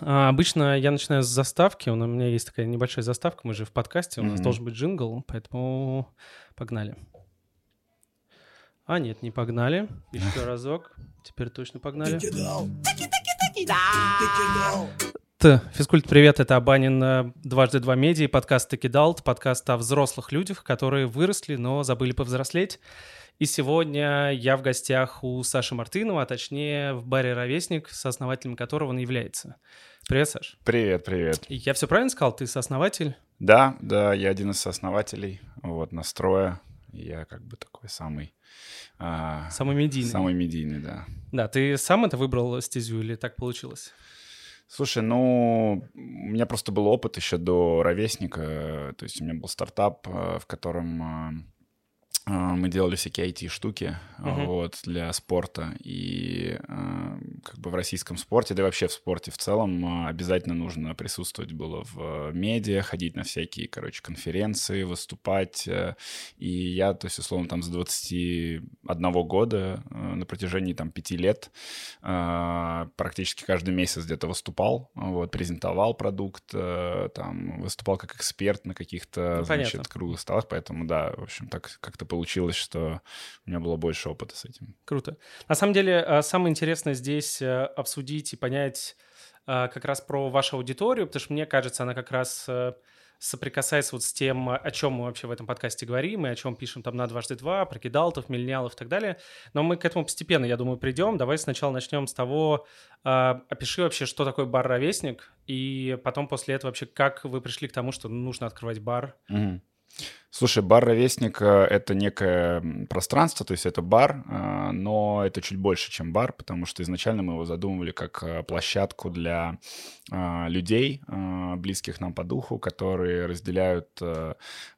А, обычно я начинаю с заставки. У меня есть такая небольшая заставка. Мы же в подкасте. У нас Мгм. должен быть джингл, поэтому погнали. А, нет, не погнали. Еще разок. Теперь точно погнали. Т. Физкульт, привет, это Абанин э, дважды два медиа, подкаст Текидалт, подкаст о взрослых людях, которые выросли, но забыли повзрослеть. И сегодня я в гостях у Саши Мартынова, а точнее в баре «Ровесник», сооснователем которого он является. Привет, Саш. Привет, привет. Я все правильно сказал? Ты сооснователь? Да, да, я один из сооснователей вот настроя. Я как бы такой самый... а, Самый медийный. Самый медийный, да. Да, ты сам это выбрал стезю или так получилось? Слушай, ну, у меня просто был опыт еще до ровесника. То есть у меня был стартап, э, в котором э, э, мы делали всякие IT-штуки Мгм. вот, для спорта. И э, как бы в российском спорте, да и вообще в спорте в целом обязательно нужно присутствовать было в э, медиа, ходить на всякие, короче, конференции, выступать. э, И я, то есть, условно, там с 21 года э, на протяжении там пяти лет практически каждый месяц где-то выступал, вот, презентовал продукт, там, выступал как эксперт на каких-то, Ну, значит, круглых столах, поэтому, да, в общем, так как-то получилось, что у меня было больше опыта с этим. Круто. На самом деле, э, самое интересное здесь э, обсудить и понять э, как раз про вашу аудиторию, потому что мне кажется, она как раз соприкасается вот с тем, о чем мы вообще в этом подкасте говорим, и о чем пишем там на дважды два, про кидалтов, миллениалов и так далее. Но мы к этому постепенно, я думаю, придем. Давай сначала начнем с того, э, опиши вообще, что такое бар-ровесник, и потом после этого вообще, как вы пришли к тому, что нужно открывать бар. Мгм. Слушай, бар «Ровесник» — э, это некое пространство, то есть это бар, э, но это чуть больше, чем бар, потому что изначально мы его задумывали как э, площадку для людей, близких нам по духу, которые разделяют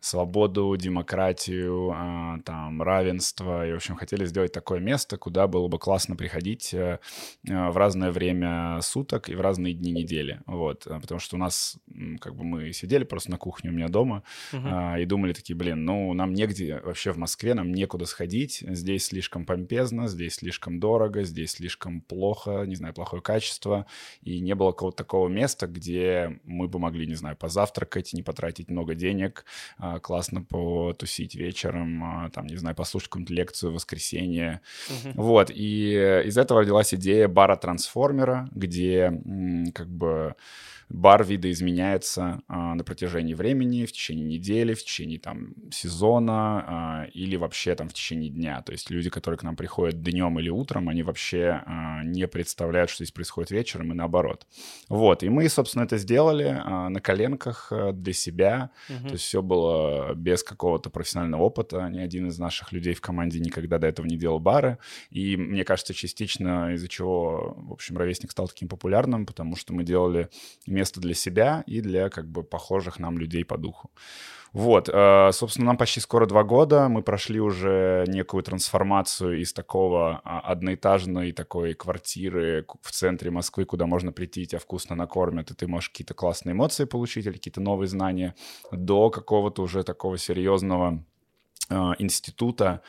свободу, демократию, там, равенство, и, в общем, хотели сделать такое место, куда было бы классно приходить в разное время суток и в разные дни недели, вот, потому что у нас, как бы, мы сидели просто на кухне у меня дома, а, и думали такие, блин, ну нам негде вообще в Москве, нам некуда сходить, здесь слишком помпезно, здесь слишком дорого, здесь слишком плохо, не знаю, плохое качество, и не было какого-то такого места, где мы бы могли, не знаю, позавтракать, не потратить много денег, а, классно потусить вечером, а, там, не знаю, послушать какую-нибудь лекцию в воскресенье, Мгм. вот, и из этого родилась идея бара-трансформера, где как бы бар видоизменяется а, на протяжении времени, в течение недели, в течение там сезона а, или вообще там в течение дня. То есть люди, которые к нам приходят днем или утром, они вообще а, не представляют, что здесь происходит вечером и наоборот. Вот, и мы, собственно, это сделали а, на коленках а, для себя, Мгм. то есть все было без какого-то профессионального опыта. Ни один из наших людей в команде никогда до этого не делал бары. И мне кажется, частично из-за чего, в общем, ровесник стал таким популярным, потому что мы делали место для себя и для как бы похожих нам людей по духу. Вот, э, собственно, нам почти скоро два года. Мы прошли уже некую трансформацию из такого а, одноэтажной такой квартиры в центре Москвы, куда можно прийти, тебя вкусно накормят, и ты можешь какие-то классные эмоции получить или какие-то новые знания, до какого-то уже такого серьезного э, института,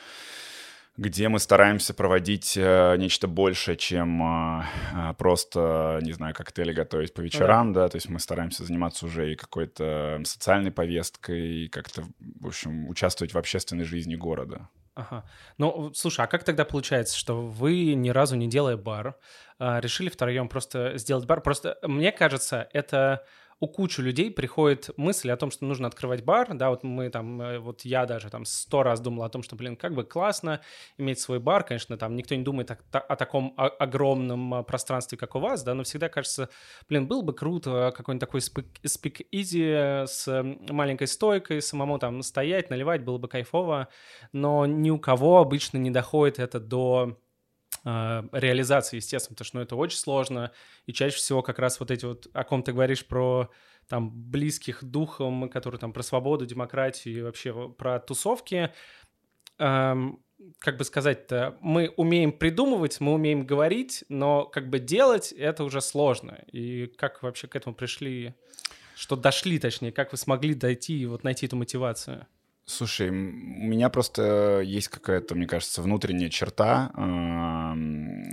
где мы стараемся проводить э, нечто большее, чем э, э, просто, не знаю, коктейли готовить по вечерам, да. то есть мы стараемся заниматься уже и какой-то социальной повесткой, и как-то, в общем, участвовать в общественной жизни города. Ага. Ну, слушай, а как тогда получается, что вы ни разу не делая бар, а, решили втроем просто сделать бар? Просто мне кажется, это у кучи людей приходит мысль о том, что нужно открывать бар, да, вот мы там, э, вот я даже там сто раз думал о том, что, блин, как бы классно иметь свой бар, конечно, там никто не думает о, о таком огромном а, пространстве, как у вас, да, но всегда кажется, блин, было бы круто какой-нибудь такой спик easy с маленькой стойкой, самому там стоять, наливать, было бы кайфово, но ни у кого обычно не доходит это до э, реализации, естественно, потому что ну, это очень сложно, и чаще всего как раз вот эти вот, о ком ты говоришь про там близких духом, которые там про свободу, демократию и вообще про тусовки, эм, как бы сказать-то, мы умеем придумывать, мы умеем говорить, но как бы делать это уже сложно. И как вообще к этому пришли, что дошли, точнее, как вы смогли дойти и вот найти эту мотивацию? Слушай, у меня просто есть какая-то, мне кажется, внутренняя черта,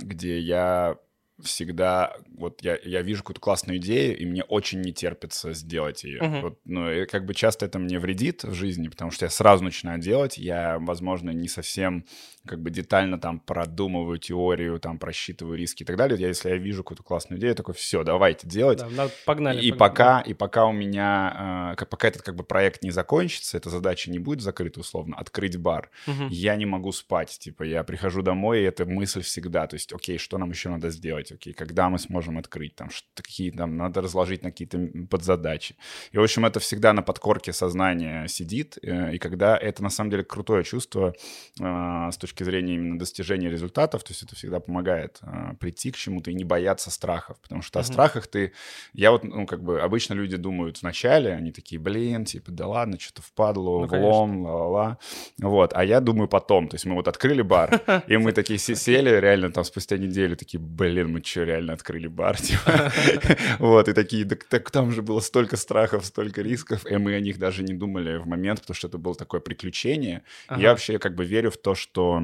где я всегда, вот я, я вижу какую-то классную идею, и мне очень не терпится сделать ее. Мгм. Вот, ну, и как бы часто это мне вредит в жизни, потому что я сразу начинаю делать, я, возможно, не совсем как бы детально там продумываю теорию, там просчитываю риски и так далее. Я, если я вижу какую-то классную идею, я такой, все, давайте делать. Да, надо- погнали. И погнали. пока, и пока у меня, э, пока этот как бы проект не закончится, эта задача не будет закрыта условно, открыть бар, Мгм. я не могу спать. Типа я прихожу домой, и эта мысль всегда, то есть, окей, что нам еще надо сделать, окей, когда мы сможем открыть, там, что, какие там, надо разложить на какие-то подзадачи. И, в общем, это всегда на подкорке сознания сидит, э, и когда это, на самом деле, крутое чувство э, с точки зрения именно достижения результатов, то есть это всегда помогает э, прийти к чему-то и не бояться страхов, потому что о Мгм. страхах ты... Я вот, ну, как бы, обычно люди думают вначале, они такие, блин, типа, да ладно, что-то впадло, Ну, влом, ла-ла-ла. Вот, а я думаю потом, то есть мы вот открыли бар, и мы такие се- сели реально там спустя неделю, такие, блин, мы что, реально открыли бар? Типа. Вот, и такие, так, там же было столько страхов, столько рисков, и мы о них даже не думали в момент, потому что это было такое приключение. Я вообще как бы верю в то, что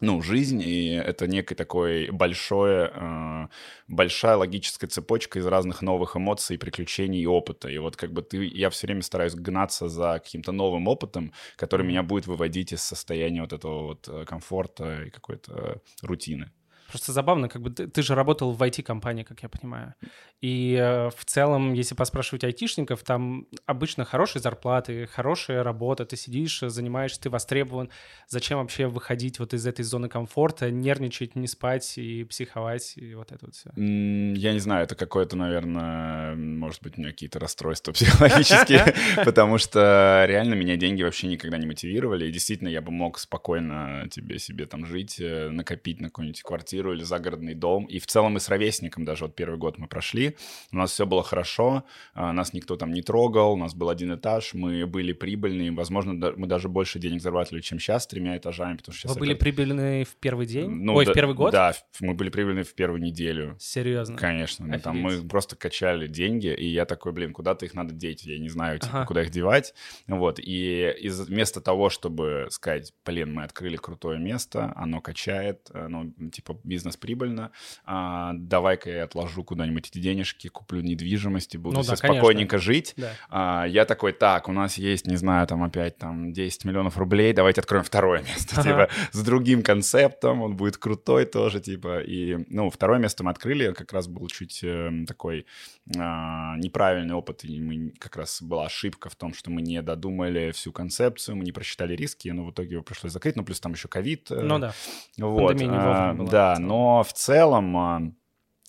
ну, жизнь, и это некий такой большое, э, большая логическая цепочка из разных новых эмоций, приключений и опыта. И вот как бы ты, я все время стараюсь гнаться за каким-то новым опытом, который меня будет выводить из состояния вот этого вот э, комфорта и какой-то э, рутины. Просто забавно, как бы ты, ты же работал в IT-компании, как я понимаю. И э, в целом, если поспрашивать айтишников, там обычно хорошие зарплаты, хорошая работа, ты сидишь, занимаешься, ты востребован. Зачем вообще выходить вот из этой зоны комфорта, нервничать, не спать и психовать, и вот это вот все? Я не знаю, это какое-то, наверное, может быть, у меня какие-то расстройства психологические, потому что реально меня деньги вообще никогда не мотивировали. И действительно, я бы мог спокойно тебе себе там жить, э, накопить на какую-нибудь квартиру или загородный дом. И в целом мы с ровесником даже вот первый год мы прошли, у нас все было хорошо, а, нас никто там не трогал, у нас был один этаж, мы были прибыльные, возможно, мы даже больше денег зарабатывали, чем сейчас, с тремя этажами, потому что Вы были это- прибыльны в первый день? ну, Ой, да- в первый год? Да, мы были прибыльны в первую неделю. Серьезно? Конечно, ну, там мы просто качали деньги, и я такой, блин, куда-то их надо деть, я не знаю, типа, Ага. куда их девать, вот, и из, вместо того, чтобы сказать, блин, мы открыли крутое место, оно качает, э, ну, типа, бизнес прибыльно, а, давай-ка я отложу куда-нибудь эти денежки, куплю недвижимости, буду Ну да, спокойненько жить, Да. а, я такой, так, у нас есть, не знаю, там опять там 10 миллионов рублей, давайте откроем второе место, Ага. типа, с другим концептом, он будет крутой тоже, типа, и, ну, второе место мы открыли, как раз был чуть э, такой а, неправильный опыт, и мы, как раз была ошибка в том, что мы не додумали всю концепцию, мы не просчитали риски, но в итоге его пришлось закрыть, ну, плюс там еще ковид. э, Ну да. вот, Пандемия не а, вовремя была, да. Но в целом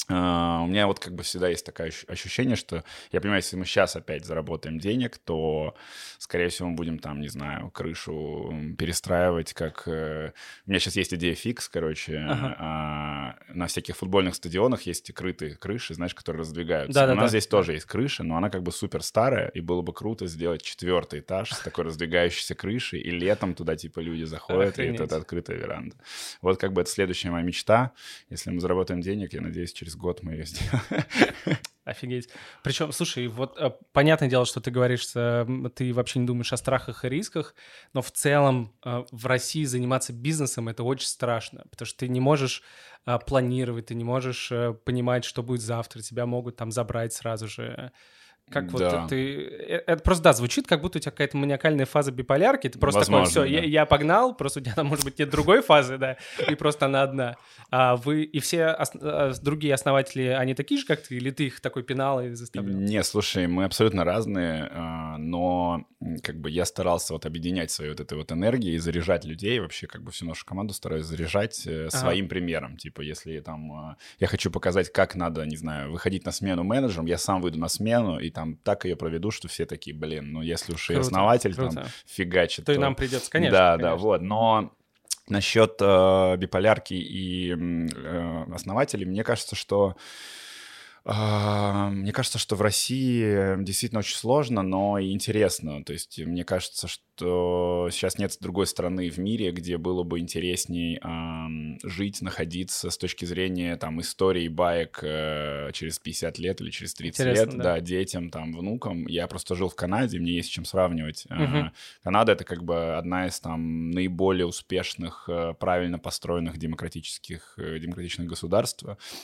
а, у меня вот как бы всегда есть такое ощ- ощущение, что я понимаю, если мы сейчас опять заработаем денег, то, скорее всего, мы будем там, не знаю, крышу перестраивать, как... э, У меня сейчас есть идея фикс, короче, Ага. а, на всяких футбольных стадионах есть крытые крыши, знаешь, которые раздвигаются. У Да-да-да. нас здесь тоже есть крыша, но она как бы супер старая, и было бы круто сделать четвертый этаж с такой раздвигающейся крышей, и летом туда типа люди заходят, и Охренеть. это, это открытая веранда. Вот как бы это следующая моя мечта. Если мы заработаем денег, я надеюсь, через год мы ее сделаем. Офигеть. Причем, слушай, вот э, понятное дело, что ты говоришь, э, м, ты вообще не думаешь о страхах и рисках, но в целом э, в России заниматься бизнесом это очень страшно, потому что ты не можешь э, планировать, ты не можешь понимать, что будет завтра, тебя могут там забрать сразу же. Как вот Да. ты... э, Это просто, да, звучит, как будто у тебя какая-то маниакальная фаза биполярки, ты просто такой, Возможно, все, я, да. я погнал, просто у тебя там, может быть, нет другой фазы, да, и просто она одна. А вы и все ос- э, другие основатели, они такие же, как ты, или ты их такой пинал и заставлял? Не, слушай, мы абсолютно разные, а, но как бы я старался вот объединять свою вот этой вот энергией и заряжать людей, вообще как бы всю нашу команду стараюсь заряжать э, Ага. своим примером. Типа, если там а, я хочу показать, как надо, не знаю, выходить на смену менеджером, я сам выйду на смену и там так ее проведу, что все такие, блин, ну если уж и Круто, основатель там круто. фигачит, То и нам придется, конечно. да, конечно. да, вот. Но насчет э, биполярки и э, основателей, мне кажется, что мне кажется, что в России действительно очень сложно, но и интересно. То есть мне кажется, что сейчас нет другой страны в мире, где было бы интересней э, жить, находиться с точки зрения там истории баек э, через 50 лет или через 30 Интересно, лет, да. да, детям, там, внукам. Я просто жил в Канаде, мне есть с чем сравнивать. Угу. Канада — это как бы одна из там наиболее успешных, э, правильно построенных демократических, э, демократичных государств,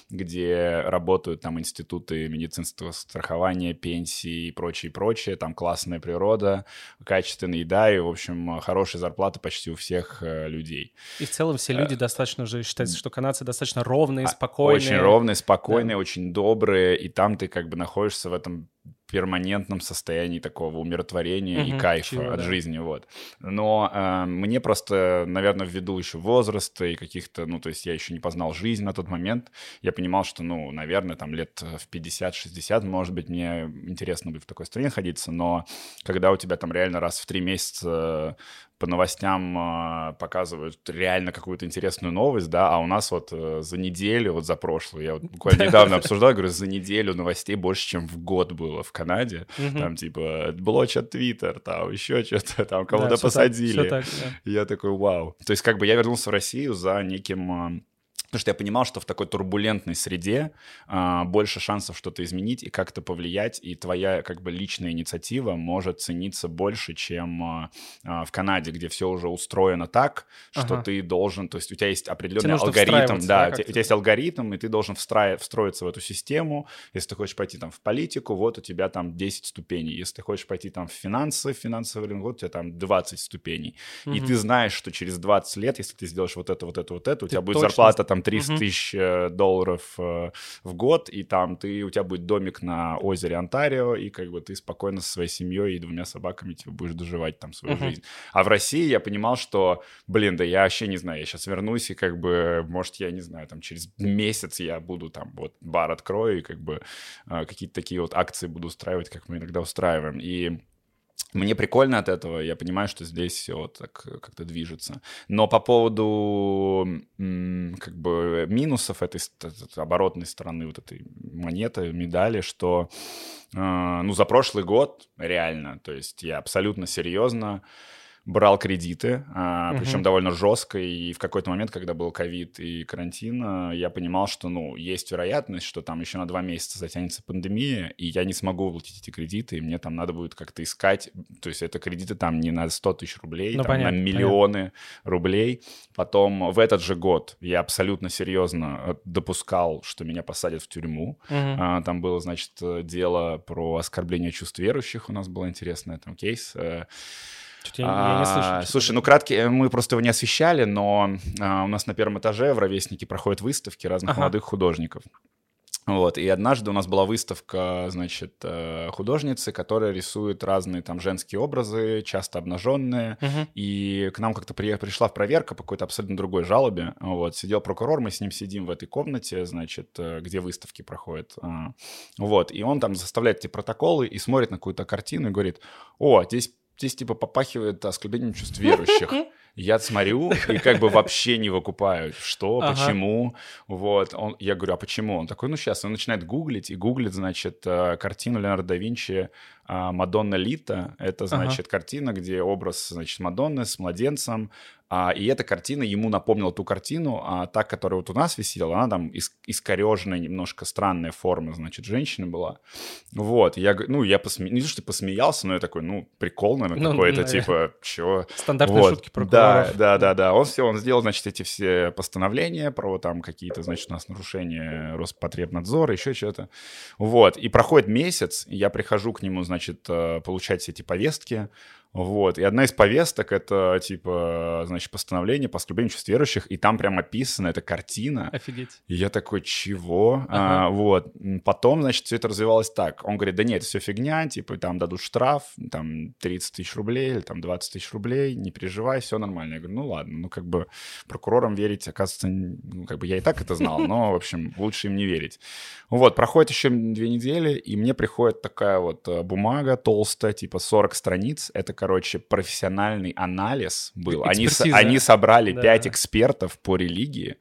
где работают там институты институты медицинского страхования, пенсии и прочее, прочее. Там классная природа, качественная еда и, в общем, хорошая зарплата почти у всех э, людей. И в целом все люди э, достаточно же, считается, что канадцы достаточно ровные, а, спокойные. Очень ровные, спокойные, да. очень добрые, и там ты как бы находишься в этом перманентном состоянии такого умиротворения угу, и кайфа чего, от да. жизни, вот. Но э, мне просто, наверное, ввиду еще возраста и каких-то, ну, то есть я еще не познал жизнь на тот момент, я понимал, что, ну, наверное, там лет в 50-60, может быть, мне интересно будет в такой стране находиться, но когда у тебя там реально раз в три месяца по новостям э, показывают реально какую-то интересную новость, да, а у нас вот э, за неделю, вот за прошлую, я вот буквально недавно обсуждал, говорю, за неделю новостей больше, чем в год было в Канаде. Там типа блочат Твиттер, там еще что-то, там кого-то посадили. Я такой, вау. То есть как бы я вернулся в Россию за неким Потому что я понимал, что в такой турбулентной среде а, больше шансов что-то изменить и как-то повлиять, и твоя как бы личная инициатива может цениться больше, чем а, а в Канаде, где все уже устроено так, что ага. ты должен, то есть у тебя есть определенный алгоритм, да, да у, тебя, есть алгоритм, и ты должен встраив, встроиться в эту систему. Если ты хочешь пойти там в политику, вот у тебя там 10 ступеней. Если ты хочешь пойти там в финансы, финансовый рынок, вот у тебя там 20 ступеней. Угу. И ты знаешь, что через 20 лет, если ты сделаешь вот это, вот это, вот это, у тебя будет зарплата там 300 тысяч э, долларов э, в год, и там ты, у тебя будет домик на озере Онтарио, и как бы ты спокойно со своей семьей и двумя собаками типа, будешь доживать там свою uh-huh. жизнь. А в России я понимал, что, блин, да я вообще не знаю, я сейчас вернусь, и как бы, может, я не знаю, там через месяц я буду там вот бар открою, и как бы э, какие-то такие вот акции буду устраивать, как мы иногда устраиваем. И мне прикольно от этого, я понимаю, что здесь все вот так как-то движется. Но по поводу как бы минусов этой оборотной стороны вот этой монеты, медали, что э, ну за прошлый год реально, то есть я абсолютно серьезно брал кредиты, а, причем угу. довольно жестко, и в какой-то момент, когда был ковид и карантин, а, я понимал, что, ну, есть вероятность, что там еще на два месяца затянется пандемия, и я не смогу выплатить эти кредиты, и мне там надо будет как-то искать, то есть это кредиты там не на 100 тысяч рублей, ну, там понятно, на миллионы понятно. рублей. Потом в этот же год я абсолютно серьезно э, допускал, что меня посадят в тюрьму. Угу. Там было, значит, дело про оскорбление чувств верующих, у нас был интересный там кейс. Я, я не слышу. А, слушай, ну краткий, э, мы просто его не освещали, но а, у нас на первом этаже в Ровеснике проходят выставки разных ага. молодых художников. Вот, и однажды у нас была выставка, значит, э, художницы, которая рисует разные там женские образы, часто обнаженные, uh-huh. и к нам как-то при, пришла проверка по какой-то абсолютно другой жалобе, вот, сидел прокурор, мы с ним сидим в этой комнате, значит, э, где выставки проходят, а, вот, и он там заставляет эти протоколы и смотрит на какую-то картину и говорит, о, здесь здесь типа попахивает оскорблением чувств верующих. Я смотрю и как бы вообще не выкупаю, что, ага. почему. Вот, он, я говорю, а почему? Он такой, ну сейчас, он начинает гуглить, и гуглит, значит, э, картину Леонардо да Винчи а, «Мадонна Лита». Это, значит, ага. картина, где образ, значит, Мадонны с младенцем, а, и эта картина ему напомнила ту картину, а та, которая вот у нас висела, она там иск искореженная, немножко странная форма, значит, женщина была. Вот, я, ну, я посмеялся, не то, что посмеялся, но я такой, ну, прикол, наверное, ну, какой-то, типа, чего? Стандартные вот. шутки про Да, да, да, да. Он все, он сделал, значит, эти все постановления про там какие-то, значит, у нас нарушения Роспотребнадзора, еще что-то. Вот, и проходит месяц, я прихожу к нему, значит, э, получать все эти повестки, вот. И одна из повесток — это, типа, значит, постановление по оскорблению чувств верующих, и там прям описана эта картина. Офигеть. И я такой, чего? Ага. А, вот. Потом, значит, все это развивалось так. Он говорит, да нет, это все фигня, типа, там дадут штраф, там 30 тысяч рублей или там 20 тысяч рублей, не переживай, все нормально. Я говорю, ну ладно, ну как бы прокурорам верить, оказывается, ну, как бы я и так это знал, но, в общем, лучше им не верить. Вот, проходит еще две недели, и мне приходит такая вот э, бумага толстая, типа 40 страниц, это короче, профессиональный анализ был. Они, они собрали да. экспертов по религии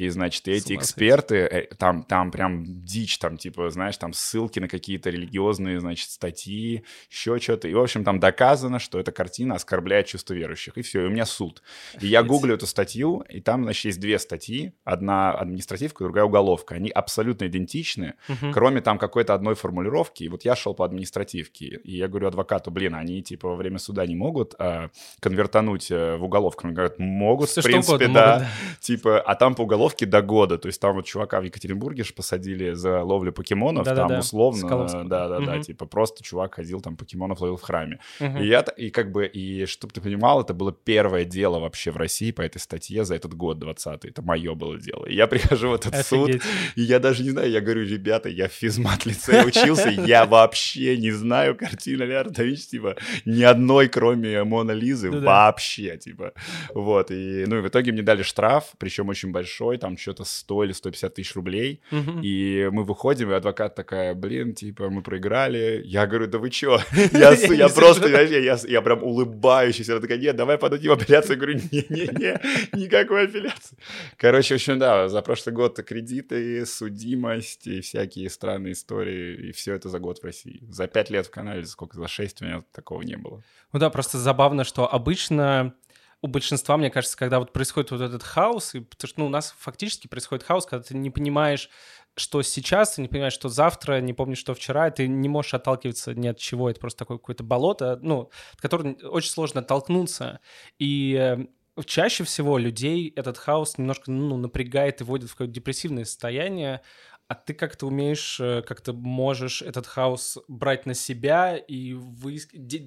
И, значит, эти эксперты, э, там, там прям дичь, там, типа, знаешь, там ссылки на какие-то религиозные, значит, статьи, еще что-то. И, в общем, там доказано, что эта картина оскорбляет чувство верующих. И все, и у меня суд. И я гуглю эту статью, и там, значит, есть две статьи. Одна административка, другая уголовка. Они абсолютно идентичны, угу. кроме там какой-то одной формулировки. И вот я шел по административке, и я говорю адвокату, блин, они, типа, во время суда не могут а, конвертануть э, в уголовку. Он говорит, могут, Все в принципе, да. Могут, да. Типа, а там по уголовке до года. То есть там вот чувака в Екатеринбурге же посадили за ловлю покемонов, да, там да, условно, да-да-да, угу. типа просто чувак ходил там покемонов ловил в храме. Угу. И я, и как бы, и чтобы ты понимал, это было первое дело вообще в России по этой статье за этот год 20 Это мое было дело. И я прихожу в этот Офигеть. суд, и я даже не знаю, я говорю, ребята, я в физмат лице учился, я вообще не знаю картины Леонардо да типа, ни одной, кроме Мона Лизы, вообще, типа. Вот, и, ну, и в итоге мне дали штраф, причем очень большой, там что-то 100 или 150 тысяч рублей, и мы выходим, и адвокат такая, блин, типа, мы проиграли. Я говорю, да вы чё? Я, просто, я, прям улыбающийся. Она такая, нет, давай подадим апелляцию. Я говорю, не-не-не, никакой апелляции. Короче, в общем, да, за прошлый год кредиты, судимость и всякие странные истории, и все это за год в России. За пять лет в Канаде, сколько, за шесть у меня такого не было. Ну да, просто забавно, что обычно у большинства, мне кажется, когда вот происходит вот этот хаос, и, потому что ну, у нас фактически происходит хаос, когда ты не понимаешь, что сейчас, ты не понимаешь, что завтра, не помнишь, что вчера, ты не можешь отталкиваться ни от чего, это просто такое какое-то болото, ну, от которого очень сложно оттолкнуться. И э, чаще всего людей этот хаос немножко ну, напрягает и вводит в какое-то депрессивное состояние, а ты как-то умеешь, э, как-то можешь этот хаос брать на себя и вы...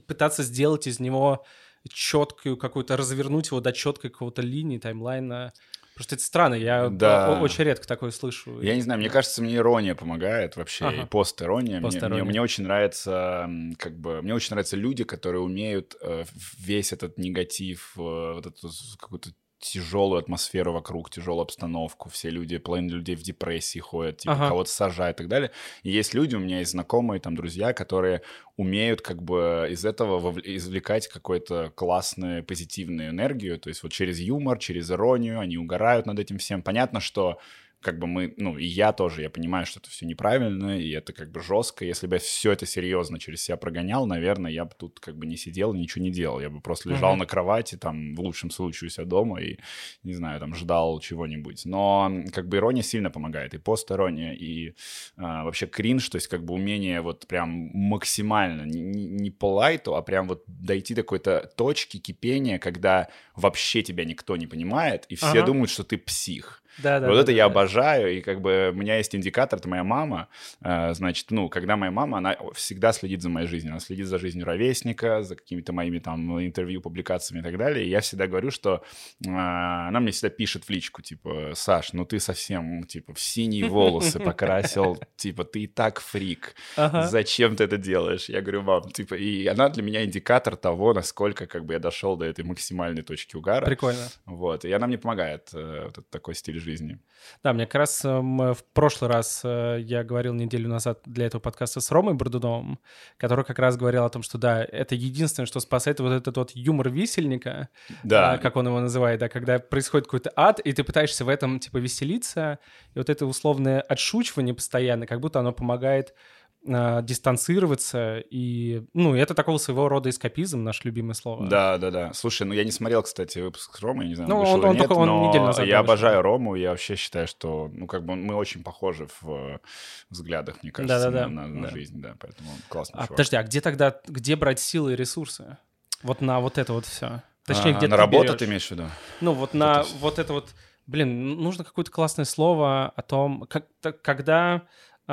пытаться сделать из него четкую какую-то, развернуть его до четкой какого-то линии, таймлайна. Просто это странно, я да. очень редко такое слышу. Я не знаю, мне кажется, мне ирония помогает вообще, ага. и пост-ирония. Пост мне, мне, мне очень нравится, как бы, мне очень нравятся люди, которые умеют э, весь этот негатив, э, вот эту какую-то тяжелую атмосферу вокруг, тяжелую обстановку, все люди, половина людей в депрессии ходят, типа ага. кого-то сажают и так далее. И есть люди, у меня есть знакомые, там, друзья, которые умеют как бы из этого извлекать какую-то классную позитивную энергию, то есть вот через юмор, через иронию, они угорают над этим всем. Понятно, что как бы мы, ну, и я тоже, я понимаю, что это все неправильно, и это как бы жестко. Если бы я все это серьезно через себя прогонял, наверное, я бы тут как бы не сидел, ничего не делал. Я бы просто лежал uh-huh. на кровати, там, в лучшем случае у себя дома и, не знаю, там, ждал чего-нибудь. Но как бы ирония сильно помогает, и пост-ирония, и а, вообще кринж, то есть как бы умение вот прям максимально, не, не по лайту, а прям вот дойти до какой-то точки кипения, когда вообще тебя никто не понимает, и все uh-huh. думают, что ты псих. Да, да, вот да, это да, я да. обожаю, и как бы у меня есть индикатор, это моя мама, э, значит, ну, когда моя мама, она всегда следит за моей жизнью, она следит за жизнью ровесника, за какими-то моими там интервью, публикациями и так далее, и я всегда говорю, что э, она мне всегда пишет в личку, типа, Саш, ну ты совсем, типа, в синие волосы покрасил, типа, ты и так фрик, зачем ты это делаешь? Я говорю, мам, типа, и она для меня индикатор того, насколько, как бы, я дошел до этой максимальной точки угара. Прикольно. Вот, и она мне помогает, э, вот такой стиль жизни. Да, мне как раз в прошлый раз э, я говорил неделю назад для этого подкаста с Ромой Бордуновым, который как раз говорил о том, что да, это единственное, что спасает вот этот вот юмор висельника, да. как он его называет, да, когда происходит какой-то ад, и ты пытаешься в этом типа веселиться, и вот это условное отшучивание постоянно, как будто оно помогает э, дистанцироваться, и, ну, это такого своего рода эскапизм, наше любимое слово. Да, да, да. Слушай, ну, я не смотрел, кстати, выпуск с Ромой, не знаю, ну, он, он, нет, только, он но неделю назад, я обожаю Рому, я вообще считаю, что, ну, как бы мы очень похожи в взглядах, мне кажется, да, да, на, на, на да. жизнь, да, поэтому он классный а, чувак. Подожди, а где тогда, где брать силы и ресурсы? Вот на вот это вот все. Точнее, а, где на ты работу берешь? ты имеешь в виду? Ну, вот на вот это вот... Блин, нужно какое-то классное слово о том, как, когда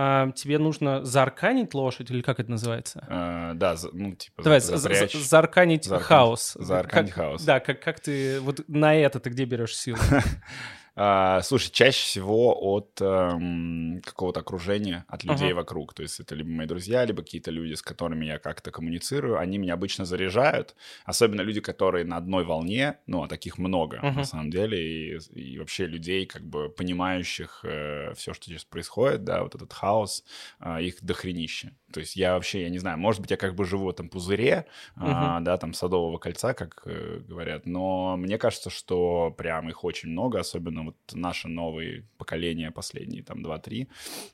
а, тебе нужно заарканить лошадь, или как это называется? А, да, ну, типа Давай, запрячь. заарканить хаос. Заарканить хаос. Да, как, как ты, вот на это ты где берешь силу? А, слушай, чаще всего от эм, какого-то окружения, от людей uh-huh. вокруг. То есть это либо мои друзья, либо какие-то люди, с которыми я как-то коммуницирую. Они меня обычно заряжают. Особенно люди, которые на одной волне. Ну, а таких много, uh-huh. на самом деле. И, и вообще людей, как бы понимающих э, все, что здесь происходит, да, вот этот хаос, э, их дохренище. То есть я вообще, я не знаю, может быть, я как бы живу в этом пузыре, uh-huh. а, да, там, садового кольца, как э, говорят. Но мне кажется, что прям их очень много, особенно вот наше новое поколение, последние там 2-3.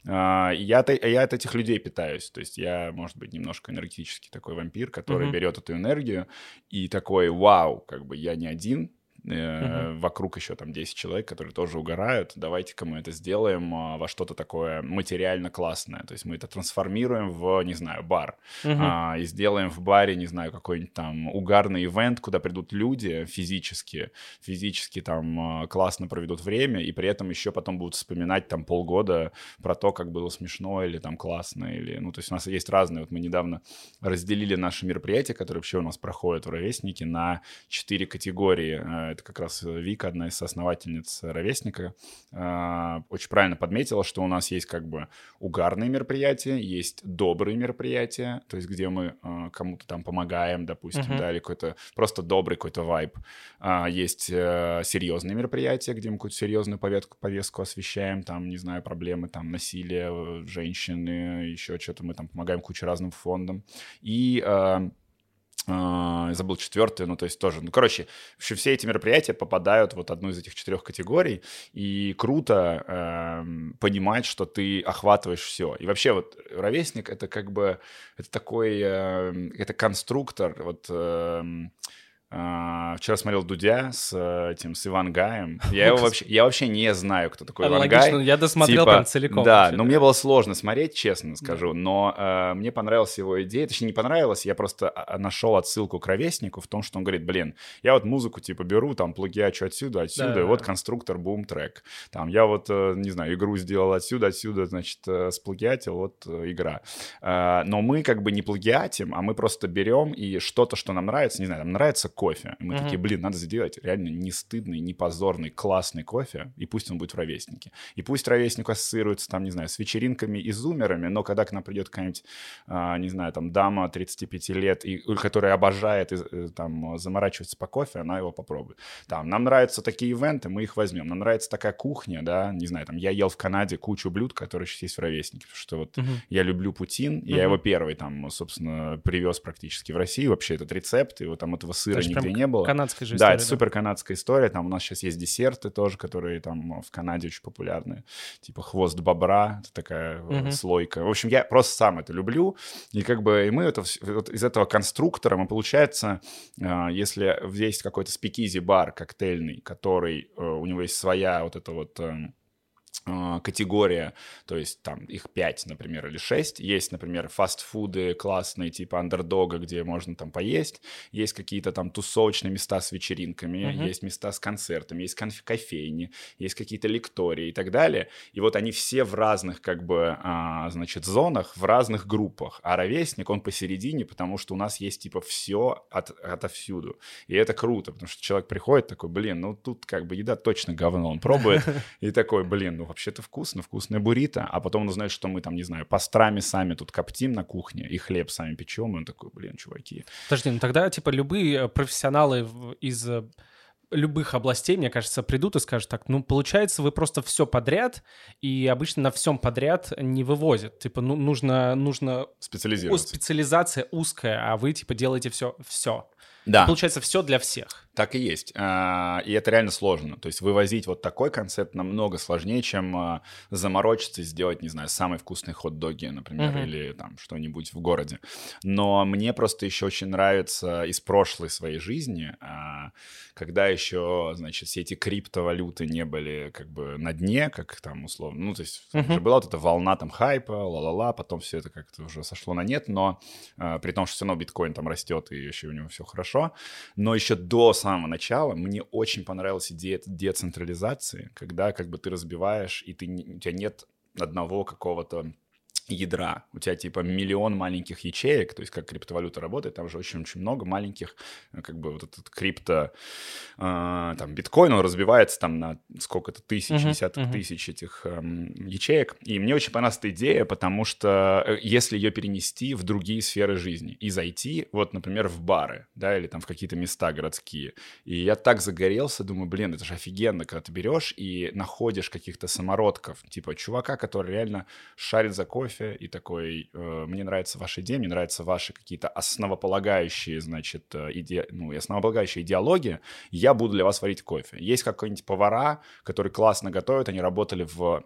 А, я, я от этих людей питаюсь, то есть я, может быть, немножко энергетический такой вампир, который mm-hmm. берет эту энергию и такой, вау, как бы я не один, Uh-huh. Вокруг еще там 10 человек, которые тоже угорают. Давайте-ка мы это сделаем а, во что-то такое материально классное. То есть мы это трансформируем в, не знаю, бар. Uh-huh. А, и сделаем в баре, не знаю, какой-нибудь там угарный ивент, куда придут люди физически, физически там а, классно проведут время, и при этом еще потом будут вспоминать там полгода про то, как было смешно или там классно. Или, ну, то есть у нас есть разные. Вот мы недавно разделили наши мероприятия, которые вообще у нас проходят в Ровеснике, на четыре категории это как раз Вика, одна из основательниц «Ровесника», а, очень правильно подметила, что у нас есть как бы угарные мероприятия, есть добрые мероприятия, то есть где мы а, кому-то там помогаем, допустим, uh-huh. да, или какой-то просто добрый какой-то вайб. А, есть э, серьезные мероприятия, где мы какую-то серьезную повестку, повестку освещаем, там, не знаю, проблемы, там, насилие э, женщины, еще что-то мы там помогаем куче разным фондам. И Uh, забыл четвертую, ну, то есть тоже, ну, короче, вообще все эти мероприятия попадают в вот одну из этих четырех категорий, и круто э, понимать, что ты охватываешь все. И вообще вот ровесник — это как бы, это такой, э, это конструктор, вот... Э, вчера смотрел Дудя с этим, с Ивангаем. Я его вообще, я вообще не знаю, кто такой Ивангай. Логично, я досмотрел типа, прям целиком. Да, вообще, но да. мне было сложно смотреть, честно скажу. Да. Но uh, мне понравилась его идея, точнее не понравилась, я просто а, нашел отсылку к ровеснику в том, что он говорит, блин, я вот музыку типа беру, там плагиачу отсюда, отсюда, да, вот конструктор бум-трек. Там я вот, э, не знаю, игру сделал отсюда, отсюда, значит, э, сплагиатил, вот э, игра. Но мы как бы не плагиатим, а мы просто берем и что-то, что нам нравится, не знаю, нам нравится кофе. И мы mm-hmm. такие, блин, надо сделать реально не стыдный, не позорный, классный кофе, и пусть он будет в ровеснике. И пусть ровесник ассоциируется, там, не знаю, с вечеринками и зумерами, но когда к нам придет какая-нибудь, а, не знаю, там, дама 35 лет, и, которая обожает и, э, там, заморачиваться по кофе, она его попробует. Там, нам нравятся такие ивенты, мы их возьмем. Нам нравится такая кухня, да, не знаю, там, я ел в Канаде кучу блюд, которые сейчас есть в ровеснике, потому что вот mm-hmm. я люблю путин, и mm-hmm. я его первый там, собственно, привез практически в Россию, вообще этот рецепт, его там этого сыра нигде не было. Канадская же история. Да, это да? супер канадская история. Там у нас сейчас есть десерты тоже, которые там в Канаде очень популярны. Типа хвост бобра, это такая угу. слойка. В общем, я просто сам это люблю. И как бы и мы это, вот из этого конструктора мы, получается, а, если есть какой-то спикизи-бар коктейльный, который, э, у него есть своя вот эта вот эм, категория, то есть там их 5, например, или 6. Есть, например, фастфуды классные, типа андердога, где можно там поесть. Есть какие-то там тусовочные места с вечеринками, uh-huh. есть места с концертами, есть конф- кофейни, есть какие-то лектории и так далее. И вот они все в разных, как бы, а, значит, зонах, в разных группах. А ровесник, он посередине, потому что у нас есть, типа, все от, отовсюду. И это круто, потому что человек приходит такой, блин, ну тут как бы еда точно говно. Он пробует и такой, блин, ну вообще-то вкусно, вкусное буррито, а потом он узнает, что мы там, не знаю, пастрами сами тут коптим на кухне и хлеб сами печем, и он такой, блин, чуваки. Подожди, ну тогда, типа, любые э, профессионалы из э, любых областей, мне кажется, придут и скажут так, ну, получается, вы просто все подряд, и обычно на всем подряд не вывозят. Типа, ну, нужно... нужно Специализироваться. Специализация узкая, а вы, типа, делаете все. все. Да. Получается, все для всех. Так и есть. А, и это реально сложно. То есть вывозить вот такой концепт намного сложнее, чем а, заморочиться и сделать, не знаю, самые вкусные хот-доги, например, mm-hmm. или там что-нибудь в городе. Но мне просто еще очень нравится из прошлой своей жизни, а, когда еще, значит, все эти криптовалюты не были как бы на дне, как там условно. Ну, то есть mm-hmm. была вот эта волна там хайпа, ла-ла-ла, потом все это как-то уже сошло на нет, но при том, что все равно биткоин там растет и еще у него все хорошо. Но еще до самого начала мне очень понравилась идея децентрализации, когда как бы ты разбиваешь, и ты, у тебя нет одного какого-то ядра. У тебя типа миллион маленьких ячеек, то есть как криптовалюта работает, там же очень-очень много маленьких, э, как бы вот этот крипто, э, там биткоин, он разбивается там на сколько-то тысяч, uh-huh, десяток uh-huh. тысяч этих э, ячеек. И мне очень понравилась эта идея, потому что э, если ее перенести в другие сферы жизни и зайти, вот, например, в бары, да, или там в какие-то места городские. И я так загорелся, думаю, блин, это же офигенно, когда ты берешь и находишь каких-то самородков, типа чувака, который реально шарит за кофе, кофе и такой, э, мне нравится ваша идея, мне нравятся ваши какие-то основополагающие, значит, э, иде... ну, основополагающие идеологии, я буду для вас варить кофе. Есть какие-нибудь повара, которые классно готовят, они работали в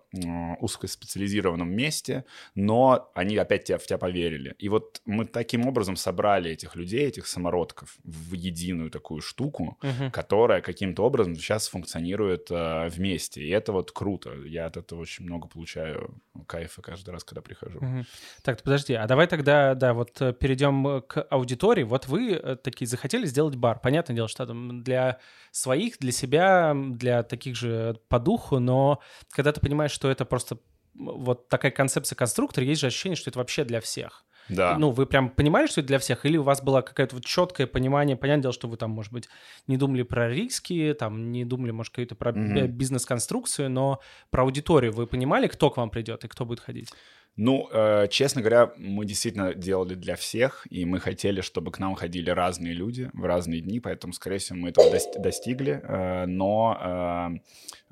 узкоспециализированном месте, но они опять тебя, в тебя поверили. И вот мы таким образом собрали этих людей, этих самородков в единую такую штуку, угу. которая каким-то образом сейчас функционирует э, вместе. И это вот круто. Я от этого очень много получаю кайфа каждый раз, когда прихожу. Угу. Так, подожди, а давай тогда, да, вот э, перейдем к аудитории. Вот вы э, такие захотели сделать бар. Понятное дело, что там для своих, для себя, для таких же по духу, но когда ты понимаешь, что это просто вот такая концепция конструктора, есть же ощущение, что это вообще для всех. Да. Ну, вы прям понимали, что это для всех, или у вас было какое-то вот четкое понимание, понятное дело, что вы там, может быть, не думали про риски, там, не думали, может, какую-то про mm-hmm. бизнес-конструкцию, но про аудиторию вы понимали, кто к вам придет и кто будет ходить? Ну, э, честно говоря, мы действительно делали для всех, и мы хотели, чтобы к нам ходили разные люди в разные дни, поэтому, скорее всего, мы этого достигли, э, но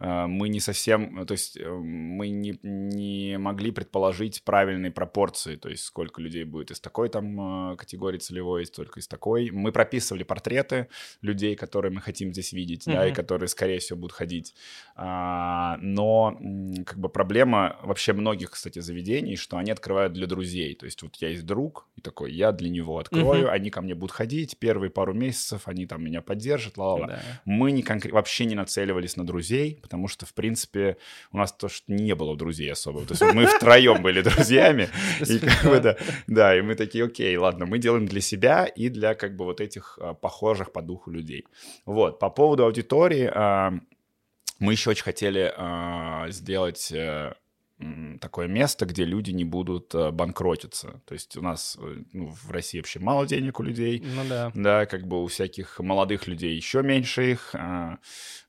э, э, мы не совсем, то есть э, мы не, не могли предположить правильные пропорции, то есть сколько людей будет из такой там э, категории целевой, столько из такой. Мы прописывали портреты людей, которые мы хотим здесь видеть, mm-hmm. да, и которые, скорее всего, будут ходить. А, но как бы проблема вообще многих, кстати, заведений, что они открывают для друзей. То есть вот я есть друг, и такой, я для него открою, угу. они ко мне будут ходить, первые пару месяцев они там меня поддержат, ла-ла-ла. Да. Мы не конкрет... вообще не нацеливались на друзей, потому что, в принципе, у нас то, что не было друзей особо. То есть мы втроем были друзьями, и как бы, да, да, и мы такие, окей, ладно, мы делаем для себя и для как бы вот этих а, похожих по духу людей. Вот, по поводу аудитории, а, мы еще очень хотели а, сделать э, такое место, где люди не будут э, банкротиться. То есть у нас э, ну, в России вообще мало денег у людей. Ну да. Да, как бы у всяких молодых людей еще меньше их, а,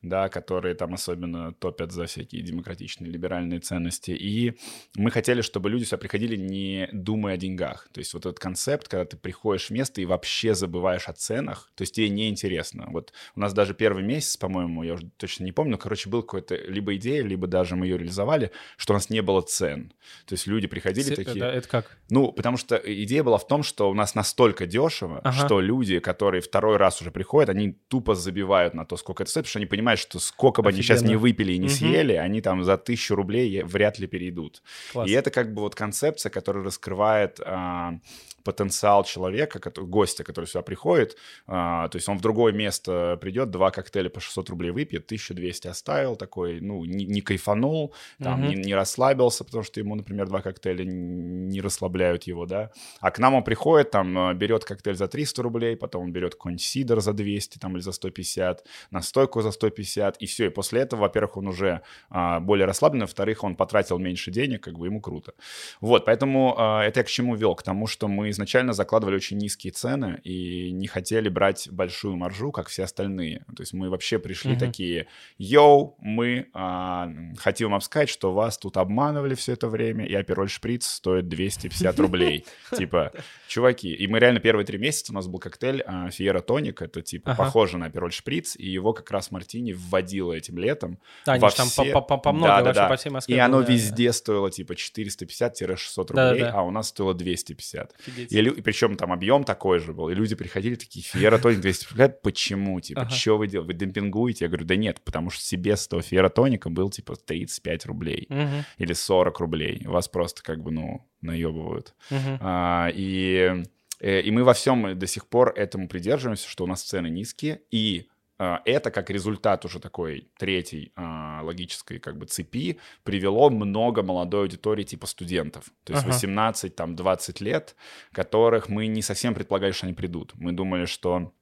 да, которые там особенно топят за всякие демократичные либеральные ценности. И мы хотели, чтобы люди сюда приходили не думая о деньгах. То есть вот этот концепт, когда ты приходишь в место и вообще забываешь о ценах, то есть тебе неинтересно. Вот у нас даже первый месяц, по-моему, я уже точно не помню, короче, был какой-то либо идея, либо даже мы ее реализовали, что у нас не не было цен. То есть люди приходили С... такие... Да, это как? Ну, потому что идея была в том, что у нас настолько дешево, ага. что люди, которые второй раз уже приходят, они тупо забивают на то, сколько это стоит, потому что они понимают, что сколько бы Офигенно. они сейчас не выпили и не угу. съели, они там за тысячу рублей вряд ли перейдут. Класс. И это как бы вот концепция, которая раскрывает а, потенциал человека, который, гостя, который сюда приходит, а, то есть он в другое место придет, два коктейля по 600 рублей выпьет, 1200 оставил, такой, ну, не, не кайфанул, там, угу. не, не расслабился, потому что ему, например, два коктейля не расслабляют его, да, а к нам он приходит, там, а, берет коктейль за 300 рублей, потом он берет какой-нибудь сидор за 200, там, или за 150, настойку за 150, и все, и после этого, во-первых, он уже а, более расслаблен, во-вторых, он потратил меньше денег, как бы ему круто. Вот, поэтому а, это я к чему вел? К тому, что мы изначально закладывали очень низкие цены и не хотели брать большую маржу, как все остальные. То есть мы вообще пришли mm-hmm. такие, йоу, мы а, хотим вам сказать, что вас тут обманывали все это время, и апероль шприц стоит 250 рублей. Типа, чуваки. И мы реально первые три месяца у нас был коктейль Фиера Тоник, это типа похоже на апероль шприц, и его как раз Мартини вводила этим летом. Да, они там по много вообще по всей Москве. И оно везде стоило типа 450-600 рублей, а у нас стоило 250. И, и причем там объем такой же был. И люди приходили такие, Фиера тоник 250, почему? Типа, ага. что вы делаете? Вы демпингуете? Я говорю, да нет, потому что себе с того Фиера тоника был типа 35 рублей угу. или 40 рублей. Вас просто как бы, ну, наебывают. Угу. А, и, э, и мы во всем до сих пор этому придерживаемся, что у нас цены низкие, и это как результат уже такой третьей а, логической как бы цепи привело много молодой аудитории типа студентов, то есть ага. 18 там 20 лет, которых мы не совсем предполагали, что они придут. Мы думали, что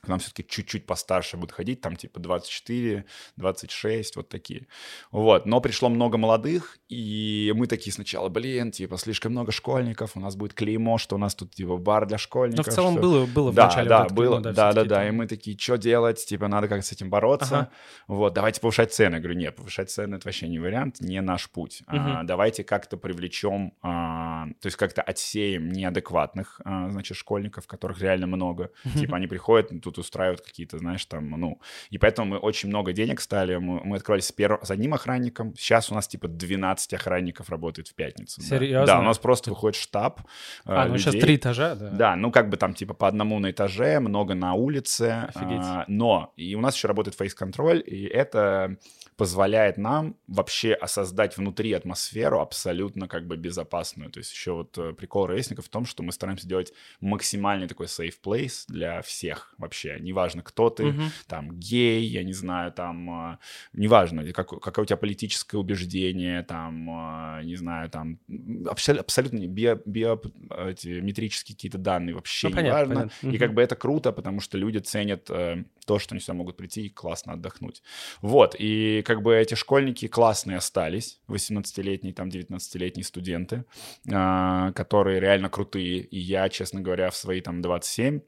к нам все-таки чуть-чуть постарше будут ходить, там типа 24, 26, вот такие. Вот, но пришло много молодых, и мы такие сначала, блин, типа слишком много школьников, у нас будет клеймо, что у нас тут типа бар для школьников. Ну, в целом что... было, было в да, начале. Да, вот было, да, да, да, да, и мы такие, что делать, типа надо как-то с этим бороться, ага. вот, давайте повышать цены. Я говорю, нет, повышать цены это вообще не вариант, не наш путь. Угу. А, давайте как-то привлечем, а, то есть как-то отсеем неадекватных, а, значит, школьников, которых реально много. Типа они приходят, тут устраивают какие-то, знаешь, там, ну... И поэтому мы очень много денег стали. Мы, мы открывались с, перв... с одним охранником. Сейчас у нас, типа, 12 охранников работает в пятницу. Серьезно? Да, да у нас просто выходит штаб А, ну сейчас три этажа, да? Да, ну как бы там, типа, по одному на этаже, много на улице. Офигеть. А, но и у нас еще работает фейс-контроль, и это позволяет нам вообще создать внутри атмосферу абсолютно как бы безопасную. То есть еще вот э, прикол ровесников в том, что мы стараемся делать максимальный такой safe place для всех вообще. Неважно, кто ты, Мгм. там, гей, я не знаю, там, э, неважно, как, какое у тебя политическое убеждение, там, э, не знаю, там, абсолютно, абсолютно не био, био, эти метрические какие-то данные, вообще Ну, не понятно, важно. понятно. И как бы это круто, потому что люди ценят то, что они сюда могут прийти и классно отдохнуть. Вот, и как бы эти школьники классные остались, 18-летние, там, 19-летние студенты, а, которые реально крутые. И я, честно говоря, в свои там 27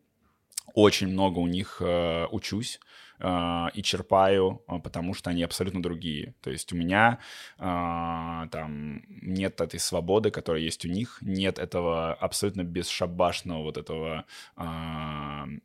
очень много у них э, учусь э, и черпаю, э, потому что они абсолютно другие. То есть у меня э, там нет этой свободы, которая есть у них, нет этого абсолютно бесшабашного вот этого, э,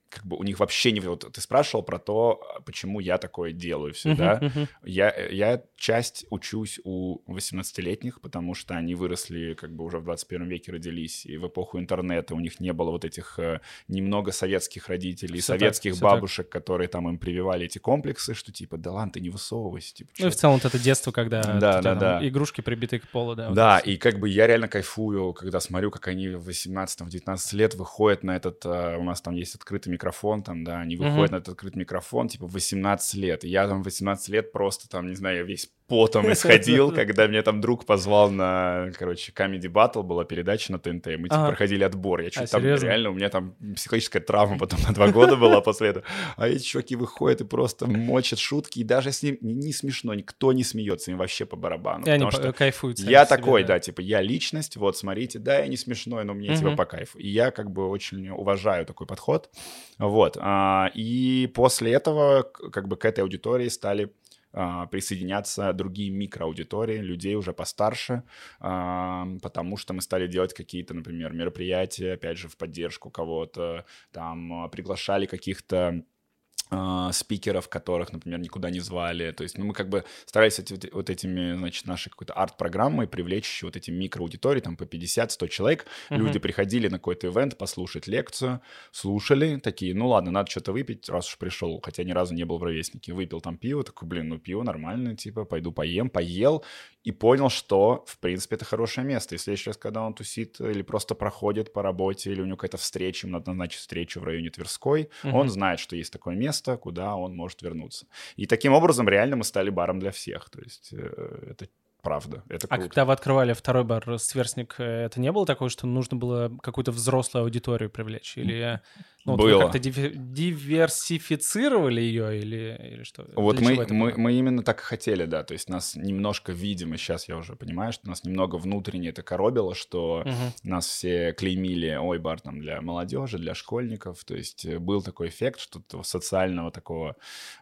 как бы у них вообще не... Вот ты спрашивал про то, почему я такое делаю всегда. Я, я часть учусь у 18-летних, потому что они выросли, как бы уже в 21 веке родились, и в эпоху интернета у них не было вот этих э, немного советских родителей, советских так. бабушек, которые там им прививали эти комплексы, что типа, да ладно, ты не высовывайся. Типа, Ну и в целом вот это детство, когда Да, да, да. игрушки прибиты к полу, да. вот Да, всё. и как бы я реально кайфую, когда смотрю, как они в 18-19 лет выходят на этот, э, у нас там есть открытый микрофон, там, да, они выходят на этот открытый микрофон, типа, в 18 лет. И я там в 18 лет просто там, не знаю, я весь потом исходил, когда меня там друг позвал на, короче, Comedy Battle, была передача на ТНТ, мы, типа, проходили отбор. Я чуть А, там, серьезно? реально, у меня там психологическая травма потом на два года была после этого. А эти чуваки выходят и просто мочат шутки, и даже с ним не, смешно, никто не смеется, им вообще по барабану. И они потому что по- кайфуют я по себе, такой, да. типа, я личность, вот, смотрите, да, я не смешной, но мне, типа, Мгм. по кайфу. И я, как бы, очень уважаю такой подход, вот. а, И после этого, как бы, к этой аудитории стали а, присоединяться другие микроаудитории, людей уже постарше, а, потому что мы стали делать какие-то, например, мероприятия, опять же, в поддержку кого-то, там, а, приглашали каких-то а, спикеров, которых, например, никуда не звали. То есть, ну, мы как бы старались эти- вот этими, значит, нашей какой-то арт-программой привлечь вот эти микроаудитории, там, по 50-100 человек. Мгм. Люди приходили на какой-то ивент послушать лекцию, слушали, такие, ну, ладно, надо что-то выпить, раз уж пришел, хотя ни разу не был в ровеснике. Выпил там пиво, такой, блин, ну, пиво нормальное, типа, пойду поем, поел, и понял, что, в принципе, это хорошее место. И в следующий раз, когда он тусит или просто проходит по работе, или у него какая-то встреча, ему надо назначить встречу в районе Тверской, Мгм. он знает, что есть такое место, куда он может вернуться. И таким образом реально мы стали баром для всех. То есть э, это правда, это А круто. когда вы открывали второй бар «Сверстник», э, это не было такое, что нужно было какую-то взрослую аудиторию привлечь? Или ну, вот вы Было. как-то диверсифицировали ее или, или что? Вот Для мы, мы, было? мы именно так и хотели, да. То есть нас немножко, видимо, сейчас я уже понимаю, что нас немного внутренне это коробило, что Мгм. нас все клеймили, ой, бар там для молодежи, для школьников. То есть э, был такой эффект, что то социального такого,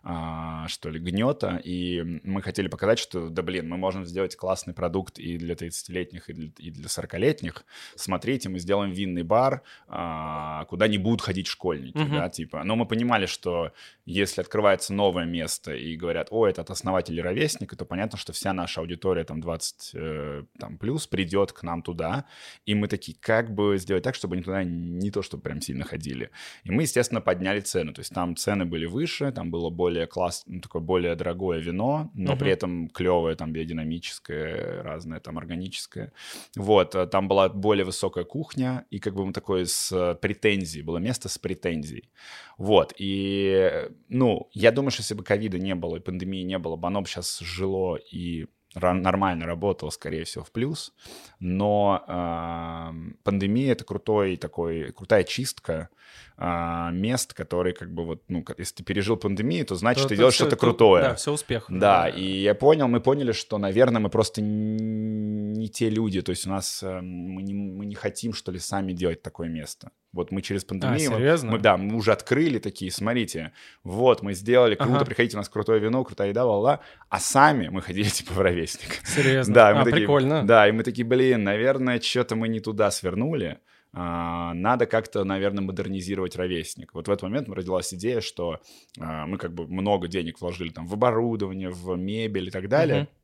а, что ли, гнета. И мы хотели показать, что, да блин, мы можем сделать классный продукт и для 30-летних, и для, и для 40-летних. Смотрите, мы сделаем винный бар, а, куда не будут ходить школьники, Мгм. да, типа. Но мы понимали, что если открывается новое место и говорят, о, это от основателей ровесника, то понятно, что вся наша аудитория там 20 э, там, плюс придет к нам туда, и мы такие, как бы сделать так, чтобы они туда не то, чтобы прям сильно ходили. И мы, естественно, подняли цену, то есть там цены были выше, там было более класс, ну, такое более дорогое вино, но Мгм. при этом клевое, там биодинамическое, разное, там органическое. Вот, э, там была более высокая кухня, и как бы мы такое с э, претензией, было место с претензией. Вот, и, э, ну, я думаю, что если бы ковида не было и пандемии не было бы, оно бы сейчас жило и нормально работало, скорее всего, в плюс. Но эм, пандемия — это крутой такой, крутая чистка а, мест, которые как бы вот, ну, если ты пережил пандемию, то значит, То- ты делаешь что-то то- крутое. Да, все успех. Да, и я понял, мы поняли, что, наверное, мы просто не те люди, то есть у нас э, мы не, мы не хотим, что ли, сами делать такое место. Вот мы через пандемию, А, серьезно? мы, да, мы уже открыли такие, смотрите, вот мы сделали, круто, Ага. приходите, у нас крутое вино, крутая еда, ла а сами мы ходили типа в ровесник. Серьезно? Да, и мы а, такие, прикольно. Да, и мы такие, блин, наверное, что-то мы не туда свернули. А, надо как-то, наверное, модернизировать ровесник. Вот в этот момент родилась идея, что а, мы как бы много денег вложили там в оборудование, в мебель и так далее. Uh-huh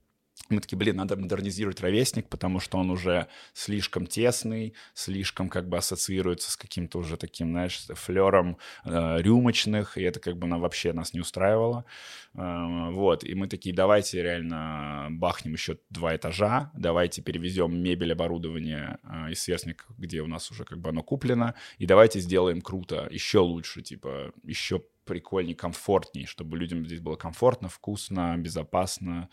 мы такие, блин, надо модернизировать ровесник, потому что он уже слишком тесный, слишком как бы ассоциируется с каким-то уже таким, знаешь, флером э, рюмочных, и это как бы нам вообще нас не устраивало. Э, вот, и мы такие, давайте реально бахнем еще два этажа, давайте перевезем мебель, оборудование э, из сверстника, где у нас уже как бы оно куплено, и давайте сделаем круто, еще лучше, типа, еще прикольней, комфортней, чтобы людям здесь было комфортно, вкусно, безопасно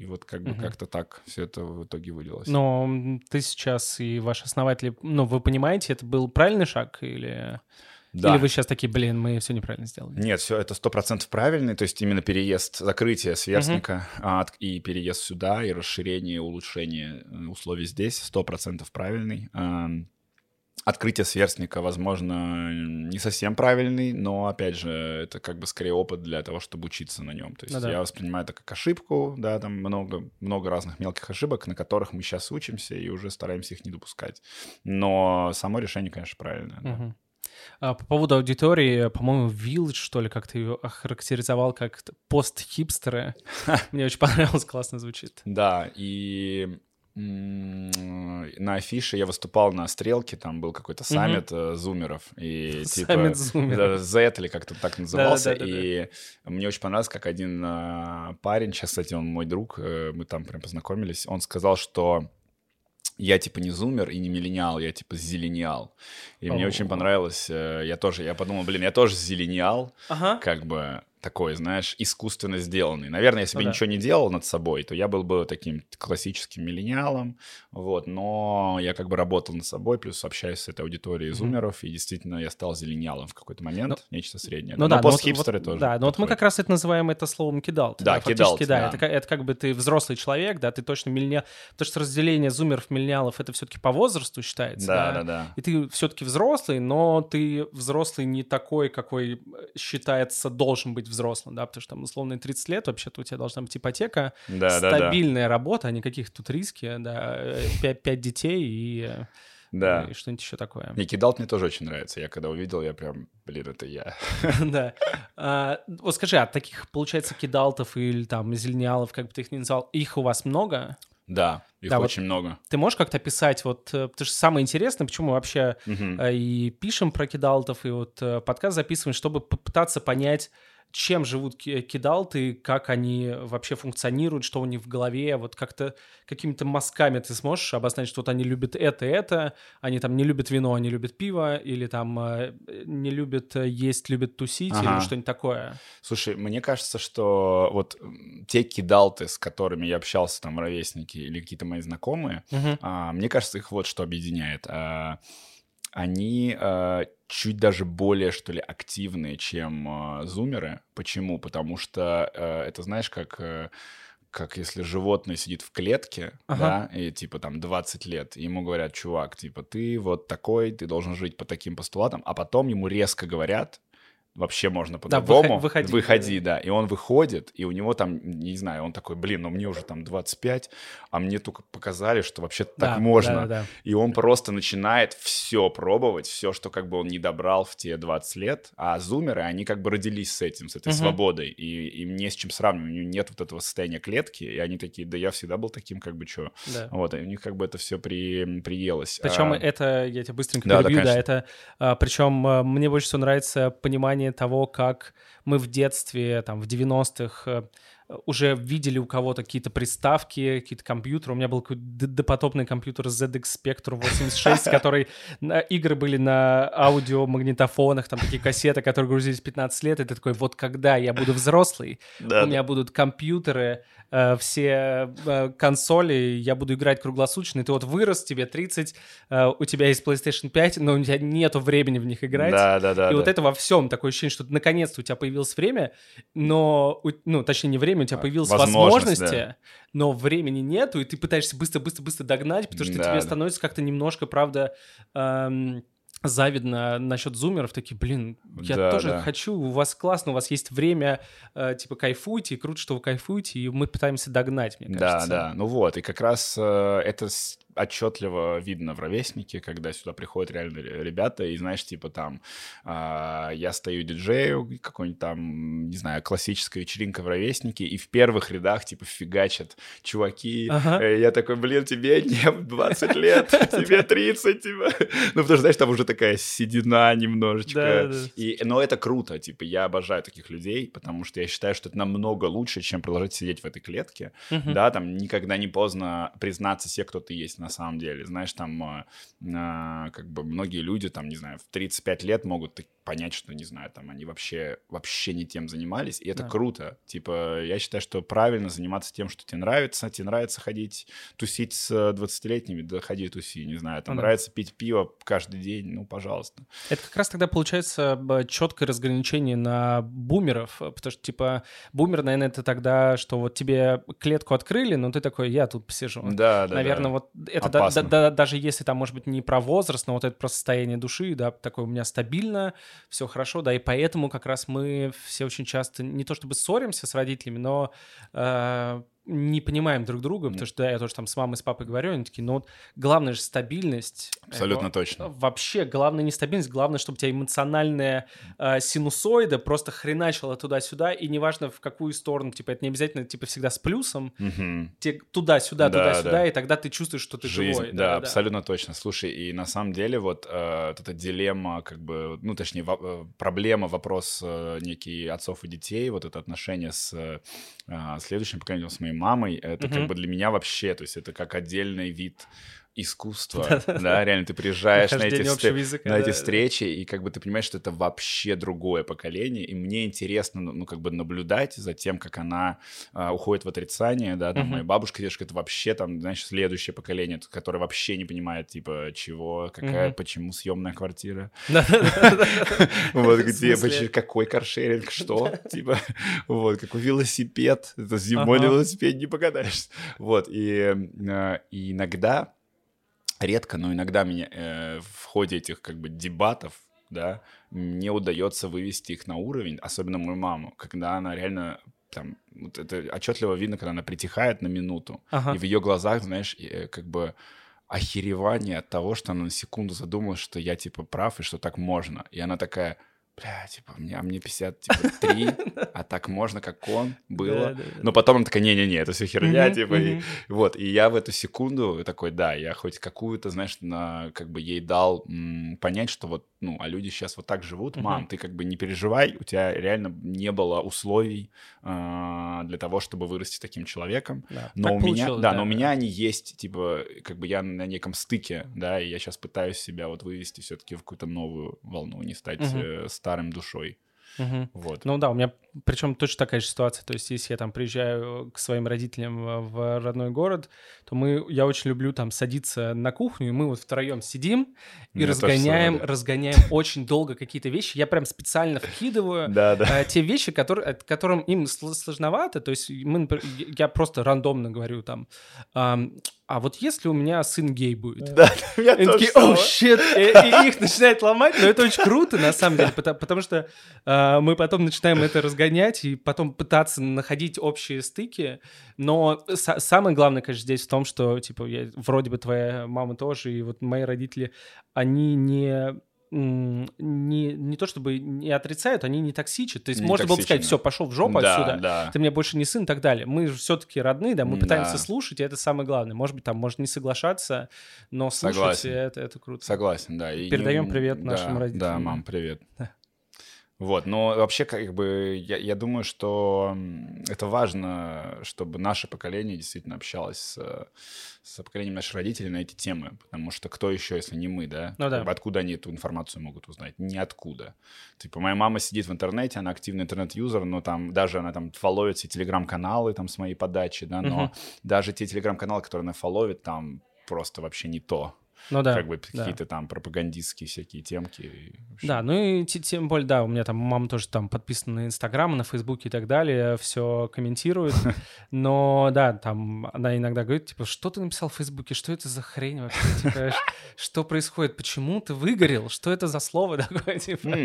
и вот как бы угу. как-то так все это в итоге вылилось. Но ты сейчас и ваши основатели, ну, вы понимаете, это был правильный шаг или... Да. Или вы сейчас такие, блин, мы все неправильно сделали? Нет, все это сто процентов правильный, то есть именно переезд, закрытие сверстника угу. и переезд сюда, и расширение, улучшение э, условий здесь сто процентов правильный открытие сверстника, возможно, не совсем правильный, но, опять же, это как бы скорее опыт для того, чтобы учиться на нем. То есть ну, да. я воспринимаю это как ошибку, да, там много, много разных мелких ошибок, на которых мы сейчас учимся и уже стараемся их не допускать. Но само решение, конечно, правильное. Да. Угу. А, по поводу аудитории, по-моему, Village, что ли, как ты ее охарактеризовал как пост-хипстеры. Мне очень понравилось, классно звучит. Да, и на афише я выступал на стрелке, там был какой-то саммит mm-hmm. зумеров, и типа зумеров. Z или как-то так назывался, и мне очень понравилось, как один а, парень, сейчас, кстати, он мой друг, э, мы там прям познакомились, он сказал, что я типа не зумер и не миллениал, я типа зелениал. И oh. мне очень понравилось, э, я тоже, я подумал, блин, я тоже зелениал, ага. как бы, такой, знаешь, искусственно сделанный. Наверное, если бы ну, ничего не делал над собой, то я был бы таким классическим миллениалом, вот, но я как бы работал над собой, плюс общаюсь с этой аудиторией зумеров, mm-hmm. и действительно я стал зелениалом в какой-то момент, ну, нечто среднее. Ну, но да, постхипстеры вот, тоже. Да, но вот мы как раз это называем это словом кидал. Да, да кидал. Да, да. Это, это как бы ты взрослый человек, да, ты точно миллениал, потому что разделение зумеров, миллениалов, это все-таки по возрасту считается, да. Да, да, да. И ты все-таки взрослый, но ты взрослый не такой, какой считается должен быть взрослым, да, потому что там условные 30 лет, вообще-то у тебя должна быть ипотека, да, стабильная да, да. работа, а никаких тут риски, да, 5, 5 детей и... Да. И что-нибудь еще такое. Не кидал мне тоже очень нравится. Я когда увидел, я прям, блин, это я. Да. А, вот скажи, а таких, получается, кидалтов или там зелениалов, как бы ты их ни назвал, их у вас много? Да, их да, очень вот много. Ты можешь как-то описать, вот, э, потому что самое интересное, почему мы вообще угу. и пишем про кидалтов, и вот э, подкаст записываем, чтобы попытаться понять, чем живут кидалты, как они вообще функционируют, что у них в голове, вот как-то какими-то мазками ты сможешь обозначить, что вот они любят это, это, они там не любят вино, они любят пиво, или там э, не любят э, есть, любят тусить, ага. или что-нибудь такое. Слушай, мне кажется, что вот те кидалты, с которыми я общался, там, ровесники или какие-то мои знакомые, угу. а, мне кажется, их вот что объединяет. А, они а, чуть даже более, что ли, активные, чем э, зумеры. Почему? Потому что э, это, знаешь, как... Э, как если животное сидит в клетке, ага. да, и типа там 20 лет, ему говорят, чувак, типа ты вот такой, ты должен жить по таким постулатам, а потом ему резко говорят, вообще можно по-другому. Да, выходи, выходи, да. И он выходит, и у него там, не знаю, он такой, блин, ну мне уже там 25, а мне только показали, что вообще да, так можно. Да, да. И он просто начинает все пробовать, все, что как бы он не добрал в те 20 лет. А зумеры, они как бы родились с этим, с этой угу. свободой. И им не с чем сравнивать, у них нет вот этого состояния клетки, и они такие, да я всегда был таким, как бы, что. Да. Вот, и у них как бы это все при, приелось. Причем а... это, я тебя быстренько да, перебью, да, да это, а, причем а, мне больше всего нравится понимание того, как мы в детстве, там, в 90-х э, уже видели у кого-то какие-то приставки, какие-то компьютеры. У меня был какой-то допотопный компьютер ZX Spectrum 86, который... Игры были на аудиомагнитофонах, там такие кассеты, которые грузились 15 лет, и ты такой, вот когда я буду взрослый, у меня будут компьютеры, э, все э, консоли, я буду играть круглосуточно, и ты вот вырос, тебе 30, э, у тебя есть PlayStation 5, но у тебя нету времени в них играть. Да, да, да. И вот это во всем такое ощущение, что наконец-то у тебя появилось время, но, ну, точнее, не время, у тебя а, появилась возможность, возможности, да. но времени нету, и ты пытаешься быстро-быстро-быстро догнать, потому что да, тебе да. становится как-то немножко, правда, эм, завидно насчет зумеров, такие, блин, я да, тоже да. хочу, у вас классно, у вас есть время, э, типа, кайфуйте, круто, что вы кайфуете, и мы пытаемся догнать, мне кажется. Да, да, ну вот, и как раз э, это отчетливо видно в ровеснике, когда сюда приходят реально ребята, и знаешь, типа там э, я стою диджею, какой-нибудь там, не знаю, классическая вечеринка в ровеснике, и в первых рядах типа фигачат чуваки. Ага. Э, я такой, блин, тебе не 20 лет, тебе 30, типа. Ну, потому что, знаешь, там уже такая седина немножечко. И, но это круто, типа, я обожаю таких людей, потому что я считаю, что это намного лучше, чем продолжать сидеть в этой клетке, да, там никогда не поздно признаться себе, кто ты есть на самом деле. Знаешь, там э, э, как бы многие люди, там, не знаю, в 35 лет могут понять, что, не знаю, там они вообще, вообще не тем занимались, и это да. круто. Типа, я считаю, что правильно заниматься тем, что тебе нравится. Тебе нравится ходить, тусить с 20-летними, да ходи туси, не знаю. Там ну, нравится да. пить пиво каждый день, ну, пожалуйста. Это как раз тогда получается четкое разграничение на бумеров, потому что, типа, бумер, наверное, это тогда, что вот тебе клетку открыли, но ты такой, я тут посижу. Да, да, Наверное, да. вот это да, да, да, даже если там, может быть, не про возраст, но вот это просто состояние души, да, такое у меня стабильно, все хорошо, да, и поэтому как раз мы все очень часто не то чтобы ссоримся с родителями, но э, не понимаем друг друга, потому что да, я тоже там с мамой, с папой говорю, они такие, ну вот главное же стабильность. Абсолютно это, точно. Вообще, главное не стабильность, главное, чтобы у тебя эмоциональная э, синусоида просто хреначила туда-сюда, и неважно в какую сторону, типа это не обязательно типа всегда с плюсом, угу. те, туда-сюда, да, туда-сюда, да. и тогда ты чувствуешь, что ты Жизнь, живой. Да, да, абсолютно да. точно. Слушай, и на самом деле вот, э, вот эта дилемма, как бы, ну точнее, во- э, проблема, вопрос э, некий отцов и детей, вот это отношение с э, следующим поколением, с моим мамой, это угу. как бы для меня вообще, то есть это как отдельный вид искусство, да, реально ты приезжаешь на эти, языка, на эти встречи, и как бы ты понимаешь, что это вообще другое поколение, и мне интересно, ну, ну как бы наблюдать за тем, как она а, уходит в отрицание, да, там, моя бабушка, дедушка, это вообще там, знаешь, следующее поколение, которое вообще не понимает, типа, чего, какая, почему съемная квартира, вот где, какой каршеринг, что, типа, вот, какой велосипед, это зимой на велосипеде не погадаешься, вот, и а, иногда редко, но иногда меня э, в ходе этих как бы дебатов, да, мне удается вывести их на уровень, особенно мою маму, когда она реально там, вот это отчетливо видно, когда она притихает на минуту, ага. и в ее глазах, знаешь, э, как бы охеревание от того, что она на секунду задумалась, что я, типа, прав и что так можно. И она такая, бля, типа, мне, а мне 53, а так можно, как он, было. Но потом он такая, не-не-не, это все херня, типа, и, вот. И я в эту секунду такой, да, я хоть какую-то, знаешь, на, как бы ей дал понять, что вот, ну, а люди сейчас вот так живут, мам, ты как бы не переживай, у тебя реально не было условий э, для того, чтобы вырасти таким человеком. Да, но у меня, да, да, но у меня они есть, типа, как бы я на неком стыке, да, и я сейчас пытаюсь себя вот вывести все-таки в какую-то новую волну, не стать угу. старым душой. Угу. Вот. Ну да, у меня причем точно такая же ситуация. То есть, если я там приезжаю к своим родителям в родной город, то мы, я очень люблю там садиться на кухню, и мы вот втроем сидим и разгоняем, разгоняем очень долго какие-то вещи. Я прям специально вкидываю да, да. Э, те вещи, которые, которым им сложновато. То есть, мы, я просто рандомно говорю там, а вот если у меня сын гей будет? Да, я Они такие, о, щит, и, их начинает ломать, но это очень круто, на самом деле, потому, что э, мы потом начинаем это разгонять и потом пытаться находить общие стыки, но самое главное, конечно, здесь в том, что, типа, вроде бы твоя мама тоже, и вот мои родители, они не не, не то чтобы не отрицают, они не токсичат. То есть не можно было бы сказать, все, пошел в жопу да, отсюда, да. ты мне больше не сын и так далее. Мы же все-таки родные, да, мы да. пытаемся слушать, и это самое главное. Может быть, там можно не соглашаться, но слушать Согласен. это, это круто. Согласен, да. И Передаем привет да, нашим родителям. Да, мам, привет. Вот, но вообще, как бы, я, я думаю, что это важно, чтобы наше поколение действительно общалось с, с поколением наших родителей на эти темы, потому что кто еще, если не мы, да? Ну да. Откуда они эту информацию могут узнать? Ниоткуда. Типа, моя мама сидит в интернете, она активный интернет-юзер, но там даже она там фолловит все телеграм-каналы там с моей подачи, да, но uh-huh. даже те телеграм-каналы, которые она фолловит, там просто вообще не то. Ну да. Как бы да. какие-то там пропагандистские всякие темки. Да, ну и те- тем более, да, у меня там мама тоже там подписана на Инстаграм, на Фейсбуке и так далее, все комментирует. Но да, там она иногда говорит, типа, что ты написал в Фейсбуке, что это за хрень вообще, Типа, что происходит, почему ты выгорел, что это за слово такое, типа,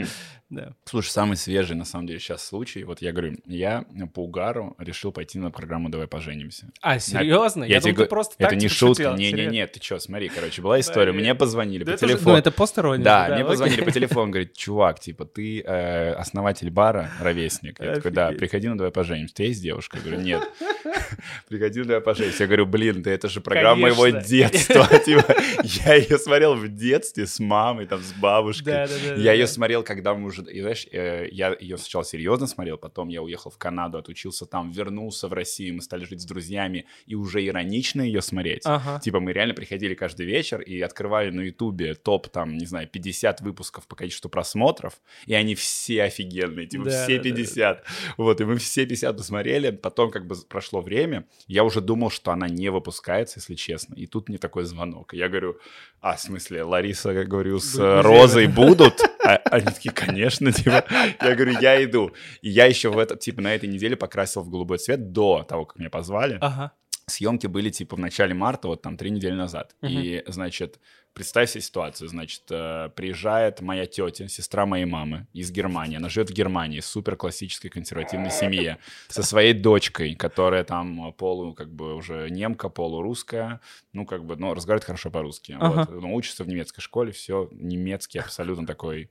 да. Слушай, самый свежий, на самом деле, сейчас случай. Вот я говорю, я по угару решил пойти на программу «Давай поженимся». А, серьезно? Я Я тебе думал, ты го- просто Это не типа, шутка. Не-не-не, Серьезно? ты что, смотри, короче, была история. Блин. Мне позвонили Да по это же- телефону. Ну, это посторонне. Да, же, мне окей. позвонили по телефону, говорит, чувак, типа, ты э, основатель бара, ровесник. Я такой, да, приходи на «Давай поженимся». Ты есть девушка? Я говорю, нет. Приходи на «Давай поженимся». Я говорю, блин, да это же программа моего детства. Типа, я ее смотрел в детстве с мамой, там, с бабушкой. Да, да, да, Я да, ее да. смотрел, когда мы уже, и, знаешь, э, я ее сначала серьезно смотрел, потом я уехал в Канаду, отучился там, вернулся в Россию, мы стали жить с друзьями, и уже иронично ее смотреть. Ага. Типа мы реально приходили каждый вечер и открывали на Ютубе топ, там, не знаю, 50 выпусков по количеству просмотров, и они все офигенные, типа Да, все да, да, да. 50. Вот, и мы все 50 посмотрели, потом как бы прошло время, я уже думал, что она не выпускается, если честно, и тут мне такой звонок, и я говорю, а, в смысле, Лариса, я говорю, с э, Розой будут? А они такие, конечно, типа. Я говорю, я иду. И я еще в этот, типа, на этой неделе покрасил в голубой цвет до того, как меня позвали. Ага. Съемки были, типа, в начале марта, вот там три недели назад. И, значит, представь себе ситуацию. Значит, э, приезжает моя тетя, сестра моей мамы из Германии. Она живет в Германии, супер классической консервативной семье, со своей дочкой, которая там полу, как бы, уже немка, полурусская. Ну, как бы, ну, разговаривает хорошо по-русски. Ага. Вот. Ну, учится в немецкой школе, все немецкий, абсолютно такой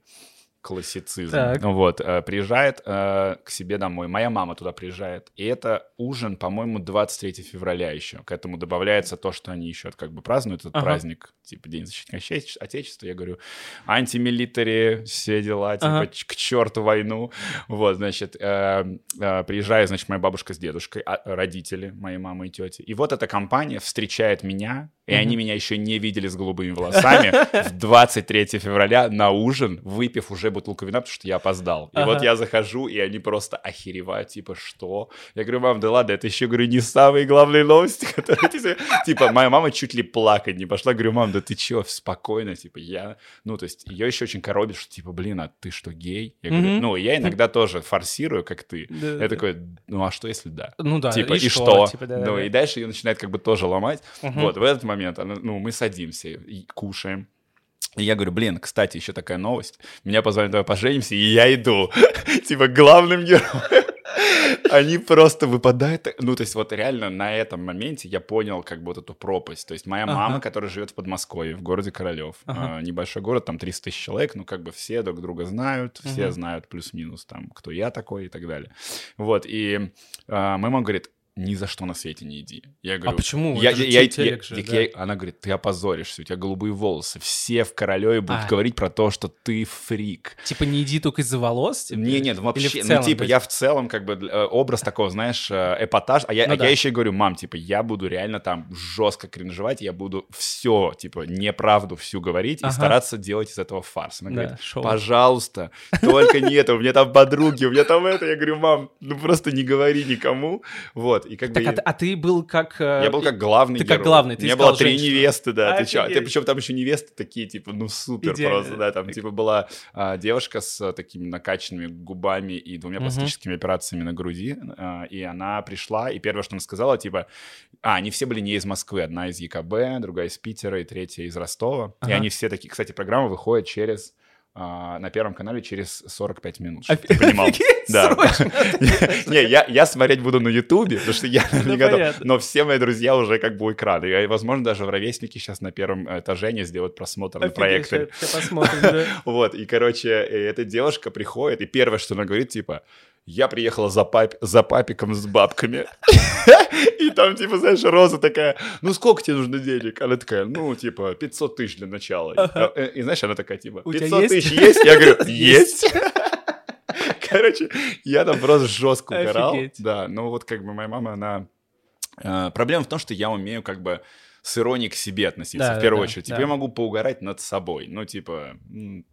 классицизм. Так. Вот, э, приезжает э, к себе домой. Моя мама туда приезжает. И это ужин, по-моему, 23 февраля еще. К этому добавляется то, что они еще как бы празднуют этот Ага. праздник, типа День защитника Отече- Отечества. Я говорю, антимилитари, все дела, типа Ага. к черту войну. Вот, значит, э, э, приезжает, значит, моя бабушка с дедушкой, а- родители моей мамы и тети. И вот эта компания встречает меня, и они меня еще не видели с голубыми волосами в 23 февраля на ужин, выпив уже бутылку вина, потому что я опоздал. И Ага. вот я захожу, и они просто охеревают, типа, что? Я говорю, мам, да ладно, это еще, говорю, не самые главные новости, которые... ты себе-» Типа, моя мама чуть ли плакать не пошла. Говорю, мам, да ты че, спокойно, типа, я... Ну, то есть, ее еще очень коробит, что, типа, блин, а ты что, гей? Я говорю, ну, я иногда тоже форсирую, как ты. Я такой, ну, а что, если да? Ну да, типа, и, что? Типа, ну, и дальше ее начинает как бы тоже ломать. Вот, в этот момент, ну, мы садимся кушаем. И я говорю, блин, кстати, еще такая новость. Меня позвали, давай поженимся, и я иду. Типа главным героем. Они просто выпадают. Ну, то есть вот реально на этом моменте я понял как бы вот эту пропасть. То есть моя мама, которая живет в Подмосковье, в городе Королев. Э, Небольшой город, там 300 тысяч человек, ну, как бы все друг друга знают, все знают плюс-минус там, кто я такой и так далее. Вот, и э, моя мама говорит, ни за что на свете не иди. Я говорю, А почему? я, Это же я- я- же, так да. я- она говорит, ты опозоришься, у тебя голубые волосы. Все в Королеве будут А. говорить про то, что ты фрик. Типа не иди только из-за волос? типа? Не, нет, Или вообще, ну, целом, типа, то есть- я в целом, как бы, э, образ такого, знаешь, э, эпатаж, а я, Ну а да. я еще и говорю, мам, типа, я буду реально там жестко кринжевать, я буду все, типа, неправду всю говорить и Ага. стараться делать из этого фарс. Она Да, говорит, шоу. пожалуйста, только не это, у меня там подруги, у меня там это, я говорю, мам, ну просто не говори никому, вот, и как бы... Так, а, я- ты- а ты был как... э, я был как главный ты как герой. главный, ты У меня было три женщину. невесты, да. Ты чё? Офигеть. Ты, причем там еще невесты такие, типа, ну супер Идеально. просто, да. Там, типа, была а, девушка с а, такими накачанными губами и двумя Мгм. пластическими операциями на груди. а, и она пришла, и первое, что она сказала, типа, а, они все были не из Москвы. Одна из ЕКБ, другая из Питера и третья из Ростова. И Ага. они все такие... Кстати, программа выходит через... а, на Первом канале через 45 минут, чтобы ты понимал. Да. Не, я, я смотреть буду на Ютубе, потому что я Ну, не готов. Но все мои друзья уже как бы у экрана. И, возможно, даже ровесники сейчас на первом этаже не сделают просмотр на проекторе. Вот, и, короче, эта девушка приходит, и первое, что она говорит, типа, я приехала за, пап... за папиком с бабками. И там, типа, знаешь, Роза такая, ну сколько тебе нужно денег? Она такая, ну, типа, 500 тысяч для начала. И, э, И, знаешь, она такая, типа, У тебя 500 есть? тысяч есть? Я говорю, Есть. Короче, я там просто жестко угорал. Да, но вот как бы моя мама, она... э, Проблема в том, что я умею как бы с иронией к себе относиться, Да, в первую да, очередь. да. Типа, я могу поугарать над собой. Ну, типа,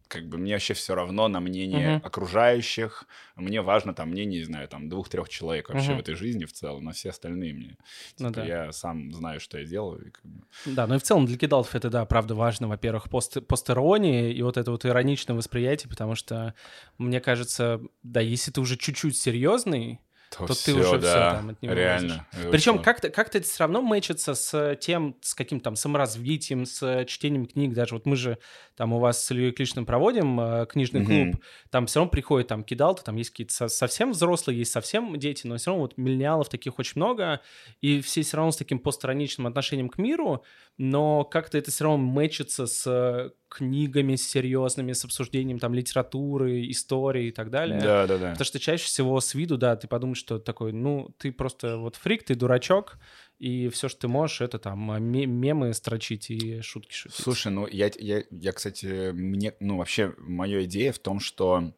как бы мне вообще все равно на мнение Мгм. окружающих. Мне важно там мнение, не знаю, там двух-трех человек вообще Мгм. в этой жизни в целом, на все остальные мне. Ну Типа, да. я сам знаю, что я делаю. и как бы- Да, ну и в целом для кидалов это, да, правда важно, во-первых, пост, постерония и вот это вот ироничное восприятие, потому что, мне кажется, да, если ты уже чуть-чуть серьезный, то ты всё, уже всё да, там от него реально. Причем как-то как это все равно мэчится с тем, с каким-то там саморазвитием, с чтением книг. Даже вот мы же там у вас с Ильей Клишным проводим э, книжный клуб, там все равно приходит там кидалты, там есть какие-то со- совсем взрослые, есть совсем дети, но все равно вот миллениалов таких очень много, и все все равно с таким постраничным отношением к миру, но как-то это все равно мэчится с э, книгами серьезными, с обсуждением там литературы, истории и так далее. Да, да, да. Потому что чаще всего с виду, да, ты подумаешь, что такой, ну, ты просто вот фрик, ты дурачок, и все, что ты можешь, это там а, ме- мемы строчить и шутки шутить. Слушай, ну я, я, я, кстати, мне, ну вообще, моя идея в том, что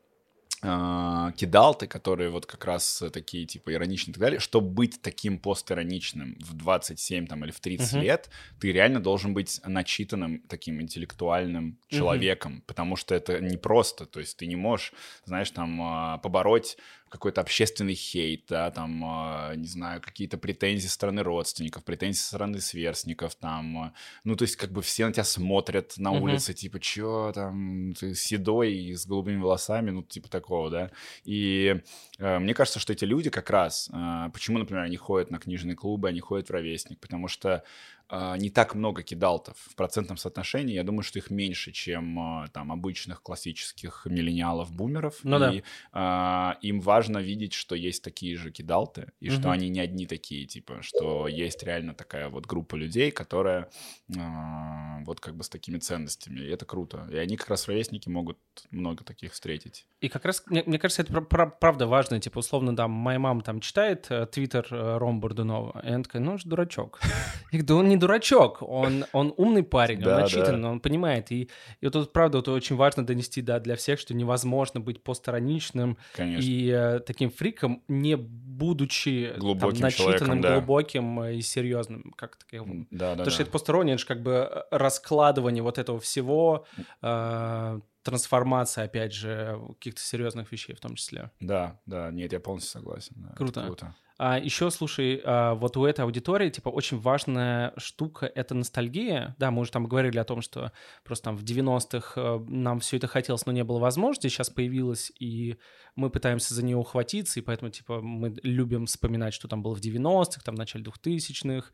а, кидалты, которые вот как раз такие, типа, ироничные и так далее, чтобы быть таким постироничным в 27 там, или в 30 Мгм. лет, ты реально должен быть начитанным таким интеллектуальным человеком, потому что это непросто, то есть ты не можешь, знаешь, там, а, побороть какой-то общественный хейт, да, там, а, не знаю, какие-то претензии со стороны родственников, претензии со стороны сверстников, там, ну, то есть как бы все на тебя смотрят на улице, типа, чё там, ты седой и с голубыми волосами, ну, типа такого, да, и э, мне кажется, что эти люди как раз, э, почему, например, они ходят на книжные клубы, они ходят в ровесник, потому что не так много кидалтов в процентном соотношении, я думаю, что их меньше, чем э, там обычных классических миллениалов-бумеров, Ну да. и а, им важно видеть, что есть такие же кидалты, и что Мгм. они не одни такие, типа, что есть реально такая вот группа людей, которая а, вот как бы с такими ценностями, и это круто. И они как раз ровесники могут много таких встретить. И как раз, мне, мне кажется, это пра- пра- правда важно. Типа, условно, там, моя мама там читает э, твиттер э, Ром Бурдунова, и она такая, ну, дурачок. Я говорю, да он не дурачок, он, он умный парень, Да, он начитан, да. он понимает. И, и вот тут, правда, вот очень важно донести, да, для всех, что невозможно быть постироничным Конечно. и э, таким фриком, не будучи там, Глубоким начитанным, человеком, да. глубоким э, и серьезным. Как. Да, да, Потому да. что это постирония, это же как бы э, раскладывание вот этого всего, э, трансформация, опять же, каких-то серьезных вещей в том числе. Да, да, нет, я полностью согласен. да, Круто. круто. А еще, слушай, а, вот у этой аудитории, типа, очень важная штука — это ностальгия. Да, мы уже там говорили о том, что просто там в 90-х э, нам все это хотелось, но не было возможности. Сейчас появилось, и мы пытаемся за нее ухватиться, и поэтому, типа, мы любим вспоминать, что там было в 90-х, там, в начале 2000-х.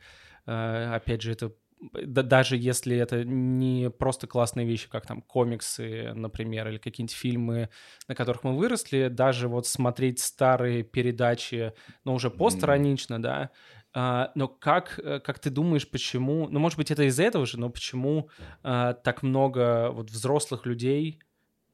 Э, Опять же, это да- даже если это не просто классные вещи, как там комиксы, например, или какие-нибудь фильмы, на которых мы выросли, даже вот смотреть старые передачи, но уже постранично, да, а, но как, э, как ты думаешь, почему, ну, может быть, это из-за этого же, но почему а, так много вот взрослых людей,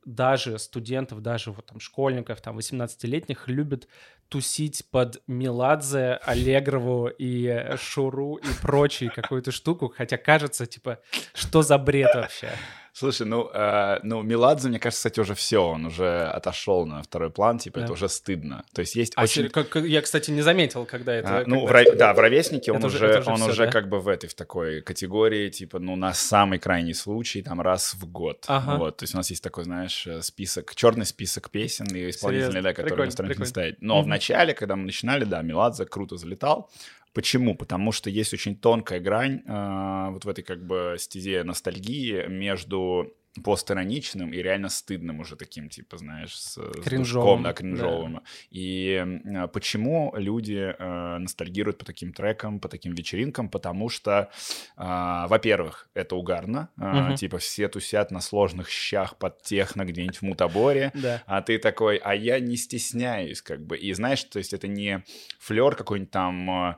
даже студентов, даже вот там школьников, там 18-летних любят тусить под Меладзе, Аллегрову и Шуру и прочие какую-то штуку, хотя кажется, типа, что за бред вообще? Слушай, ну, э, ну, Меладзе, мне кажется, кстати, уже все, он уже отошел на второй план, типа, Да. это уже стыдно. То есть есть А очень... сер- как- я, кстати, не заметил, когда это... А, ну, когда в ро- это- да, в ровеснике он Это уже- уже, он всё, уже да? как бы в этой, в такой категории, типа, ну, на самый крайний случай, там, раз в год. Ага. Вот, то есть у нас есть такой, знаешь, э, список, черный список песен и исполнителей, да, которые Прикольно, стараемся не прикольно. ставить. Но Мгм. в начале, когда мы начинали, да, Меладзе круто залетал. Почему? Потому что есть очень тонкая грань э, вот в этой как бы стезе ностальгии между постироничным и реально стыдным уже таким, типа, знаешь, с, с Кринжовым, душком, да, да. кринжовым. И э, почему люди э, ностальгируют по таким трекам, по таким вечеринкам? Потому что, э, во-первых, это угарно. Э, Мгм. Типа все тусят на сложных щах под техно где-нибудь в Мутаборе. Да. А ты такой, а я не стесняюсь, как бы. И знаешь, то есть это не флер какой-нибудь там э,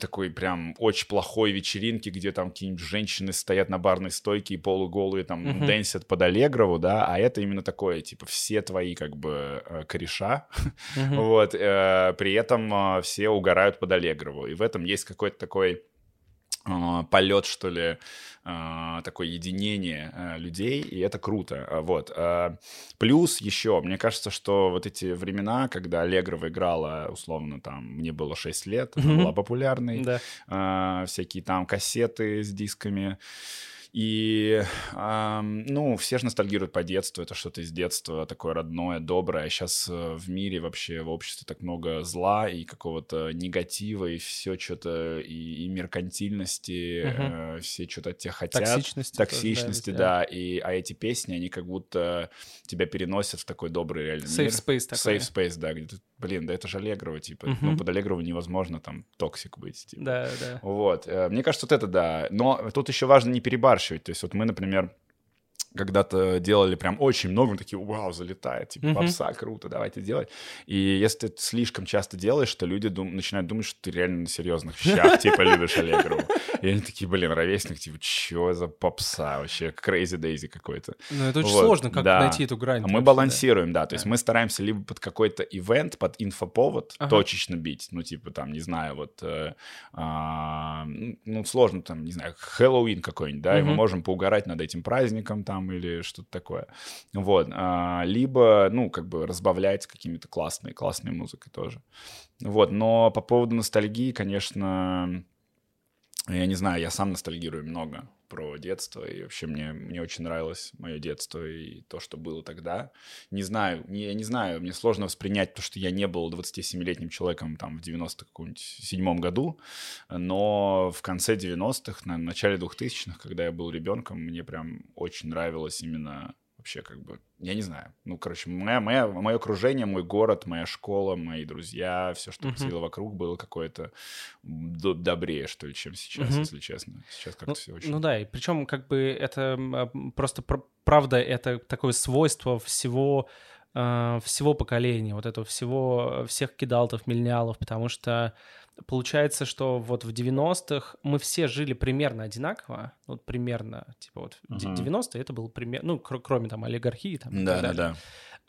такой прям очень плохой вечеринки, где там какие-нибудь женщины стоят на барной стойке и полуголые там Мгм. дэнсят под Аллегрову, да, а это именно такое, типа, все твои как бы э, кореша, Мгм. вот, э, при этом э, все угорают под Аллегрову, и в этом есть какой-то такой полет, что ли, а, такое единение а, людей, и это круто. Вот. Плюс еще, мне кажется, что вот эти времена, когда Аллегрова играла, условно, там, мне было 6 лет, она была популярной, всякие там кассеты с дисками, и, э, ну, все же ностальгируют по детству, это что-то из детства такое родное, доброе. Сейчас э, в мире вообще, в обществе так много зла и какого-то негатива, и все что-то, и, и меркантильности, угу. э, все что-то от тебя хотят. Токсичности. Токсичности, тоже, да. да. И, а эти песни, они как будто тебя переносят в такой добрый реальный Safe мир. space такой. Safe space, да, где ты, блин, да это же Аллегрова, типа. Угу. Ну, под Аллегрову невозможно там toxic быть, типа. Да, да. Вот. Э, мне кажется, вот это да. Но тут еще важно не перебарщивать. То есть вот мы, например, когда-то делали прям очень много, мы такие, вау, залетает, типа, попса, круто, давайте делать. И если ты слишком часто делаешь, то люди дум- начинают думать, что ты реально на серьезных вещах, типа, любишь Аллегрову. И они такие, блин, ровесник, типа, что за попса вообще, crazy daisy какой-то. Ну, это очень вот, сложно, как да. найти эту грань. А мы балансируем, да, то есть мы стараемся либо под какой-то ивент, под инфоповод ага. точечно бить, ну, типа, там, не знаю, вот, э, э, ну, сложно, там, не знаю, Хэллоуин какой-нибудь, да, угу. и мы можем поугарать над этим праздником, там, или что-то такое. Вот. А, либо, ну, как бы разбавлять какими-то классной, классной музыкой тоже. Вот. Но по поводу ностальгии, конечно, я не знаю, я сам ностальгирую много про детство, и вообще мне, мне очень нравилось мое детство и то, что было тогда. Не знаю, не, я не знаю, мне сложно воспринять то, что я не был 27-летним человеком там в 97 году, но в конце 90-х, на начале 2000-х, когда я был ребенком, мне прям очень нравилось именно вообще как бы, я не знаю. Ну, короче, моя, моя, мое окружение, мой город, моя школа, мои друзья, все, что uh-huh. вокруг, было какое-то добрее, что ли, чем сейчас, uh-huh. если честно. Сейчас как-то ну, все очень... Ну да, и причем как бы это просто правда, это такое свойство всего а, всего поколения, вот этого всего, всех кидалтов, миллениалов, потому что получается, что вот в 90-х мы все жили примерно одинаково, вот примерно, типа вот uh-huh. 90-е это было примерно, ну, кр- кроме там олигархии там. Да, да, да.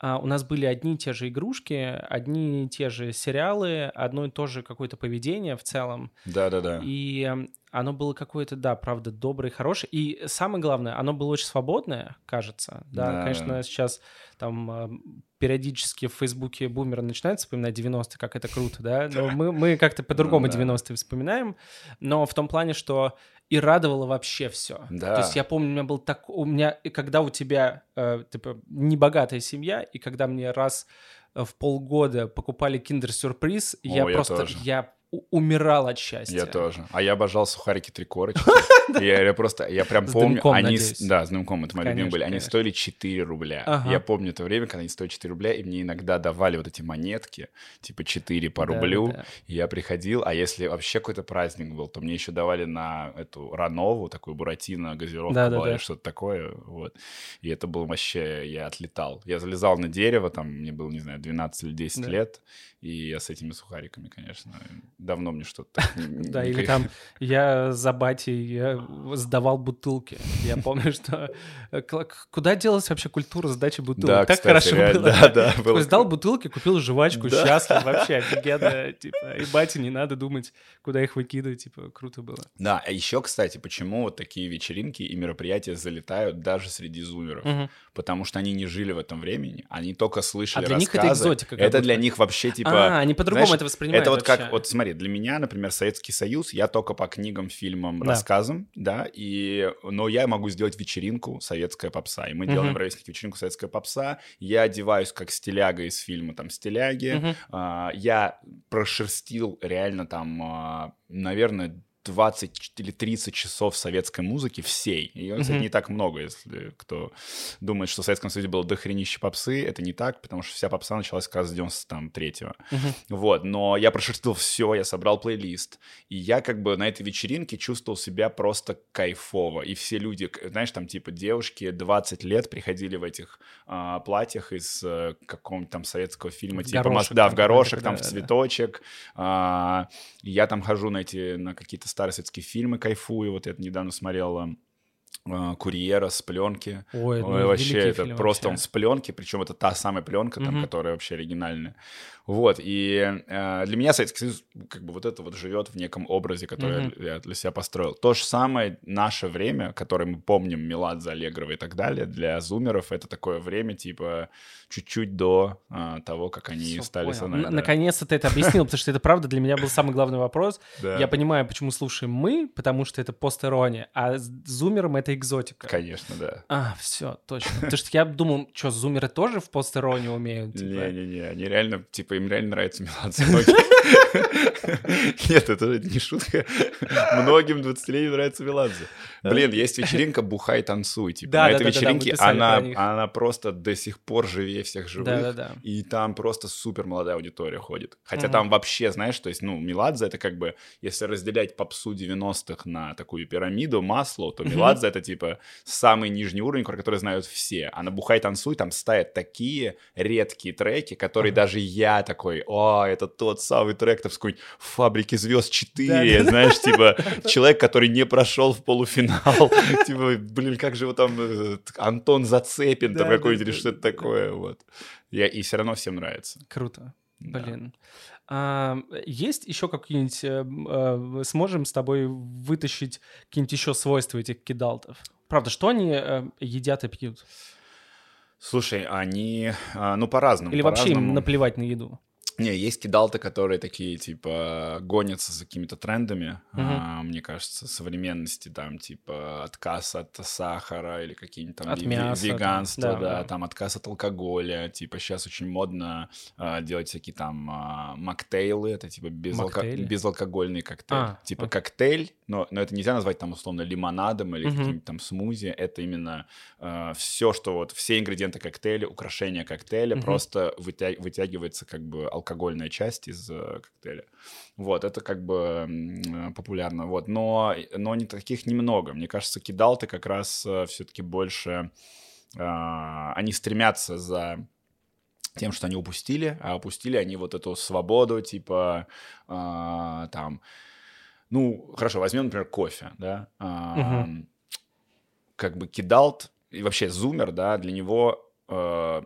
А у нас были одни и те же игрушки, одни и те же сериалы, одно и то же какое-то поведение в целом. Да, да, да. И оно было какое-то, да, правда, доброе, хорошее. И самое главное, оно было очень свободное, кажется. Да, да. конечно, сейчас там периодически в Фейсбуке бумеры начинают вспоминать 90-е, как это круто, да, но мы, мы как-то по-другому ну, да. 90-е вспоминаем, но в том плане, что и радовало вообще все. Да. То есть я помню, у меня был так, у меня, и когда у тебя э, типа небогатая семья, и когда мне раз в полгода покупали киндер-сюрприз, я, я просто, тоже. я умирал от счастья. Я тоже. А я обожал сухарики три корочки. Я просто, я прям помню, они... Да, с дымком, это мои любимые были. Они стоили 4 рубля. Я помню это время, когда они стоили 4 рубля, и мне иногда давали вот эти монетки, типа 4 по рублю. Я приходил, а если вообще какой-то праздник был, то мне еще давали на эту Ранову, такую Буратино, газировку что-то такое. Вот. И это было вообще... Я отлетал. Я залезал на дерево, там мне было, не знаю, 12 или 10 лет, и я с этими сухариками, конечно, давно мне что-то... Да, или там я за батей сдавал бутылки. Я помню, что... Э, куда делась вообще культура сдачи бутылок? Так хорошо было. Да, да. Такой сдал бутылки, купил жвачку, счастлив, вообще офигенно. Типа, и бате не надо думать, куда их выкидывать, типа, круто было. Да, а еще, кстати, почему вот такие вечеринки и мероприятия залетают даже среди зумеров? Потому что они не жили в этом времени, они только слышали рассказы. А для них это экзотика. Это для них вообще, типа, типа... А, они по-другому это воспринимают Это вот как, вот смотри, для меня, например, Советский Союз, я только по книгам, фильмам, да. рассказам, да, и, но я могу сделать вечеринку «Советская попса», и мы угу. делаем в ровеснике вечеринку «Советская попса», я одеваюсь как стиляга из фильма, там, «Стиляги», угу. а, я прошерстил реально там, а, наверное, 20 или 30 часов советской музыки всей. Ее, кстати, mm-hmm. не так много, если кто думает, что в Советском Союзе было дохренище попсы. Это не так, потому что вся попса началась как раз с 93-го. Mm-hmm. Вот, но я прошерстил все, я собрал плейлист. И я как бы на этой вечеринке чувствовал себя просто кайфово. И все люди, знаешь, там типа девушки 20 лет приходили в этих а, платьях из а, какого-нибудь там советского фильма. В типа, горошек, да, в горошек, там, да, в цветочек. Да. А, я там хожу на эти, на какие-то старые советские фильмы кайфую. Вот я недавно смотрел э, курьера с пленки. Ой, ну, вообще, это фильм просто вообще. он с пленки, причем это та самая пленка, там, Мгм. которая вообще оригинальная. Вот, и э, для меня Советский Союз, как бы вот это вот живет в неком образе, который Мгм. я для себя построил. То же самое наше время, которое мы помним, Меладзе, Аллегрова и так далее, для зумеров это такое время, типа, чуть-чуть до э, того, как они Всё, стали понял. со нами. Н- да. Наконец-то ты это объяснил, потому что это правда для меня был самый главный вопрос. Я понимаю, почему слушаем мы, потому что это постерония, а с зумером это экзотика. Конечно, да. А, все, точно. Потому что я думал, что зумеры тоже в постеронию умеют? типа? Не-не-не, они реально, типа, им реально нравится Меладзе. Нет, это не шутка. Многим 20-летним нравится Меладзе. Блин, есть вечеринка «Бухай, танцуй». Типа, Да, на этой вечеринке она, она просто до сих пор живее всех живых. И там просто супер молодая аудитория ходит. Хотя там вообще, знаешь, то есть, ну, Меладзе это как бы, если разделять попсу 90-х на такую пирамиду, масло, то. Меладзе это типа самый нижний уровень, про который знают все. А на Бухай танцуй там стоят такие редкие треки, которые даже я такой, о, это тот самый трек, там, с какой-нибудь фабрики звезд 4, Да-да-да. знаешь, типа, человек, который не прошел в полуфинал, типа, блин, как же его там, э, Антон Зацепин, там Да, какой-нибудь, да, или да, что-то да, такое, вот. Я, и все равно всем нравится. Круто. Да. Блин. А, есть еще какие-нибудь... э, сможем с тобой вытащить какие-нибудь еще свойства этих кидалтов? Правда, что они э, едят и пьют? Слушай, они, а, ну, по-разному. Или вообще им наплевать на еду? Не, есть кидалты, которые такие, типа, гонятся за какими-то трендами, Мгм. а, мне кажется, современности, там, типа, отказ от сахара или какие-нибудь там От ви- мяса, там. веганство, Да, да, да. там, отказ от алкоголя, типа, сейчас очень модно а, делать всякие там а, моктейлы, это, типа, безалко- безалкогольный коктейль. А, типа, а. коктейль, но, но это нельзя назвать, там, условно, лимонадом или Мгм. каким-нибудь там смузи, это именно все, что вот, все ингредиенты коктейля, украшения коктейля, Мгм. просто вытя- вытягивается как бы алкогольная часть из э, коктейля. Вот, это как бы э, популярно, вот. Но, но не таких немного. Мне кажется, кидалты как раз все-таки больше... а, они стремятся за тем, что они упустили, а упустили они вот эту свободу, типа, а, там, ну, хорошо, возьмем, например, кофе, да, А, как бы кидалт, и вообще зумер, да, для него, э,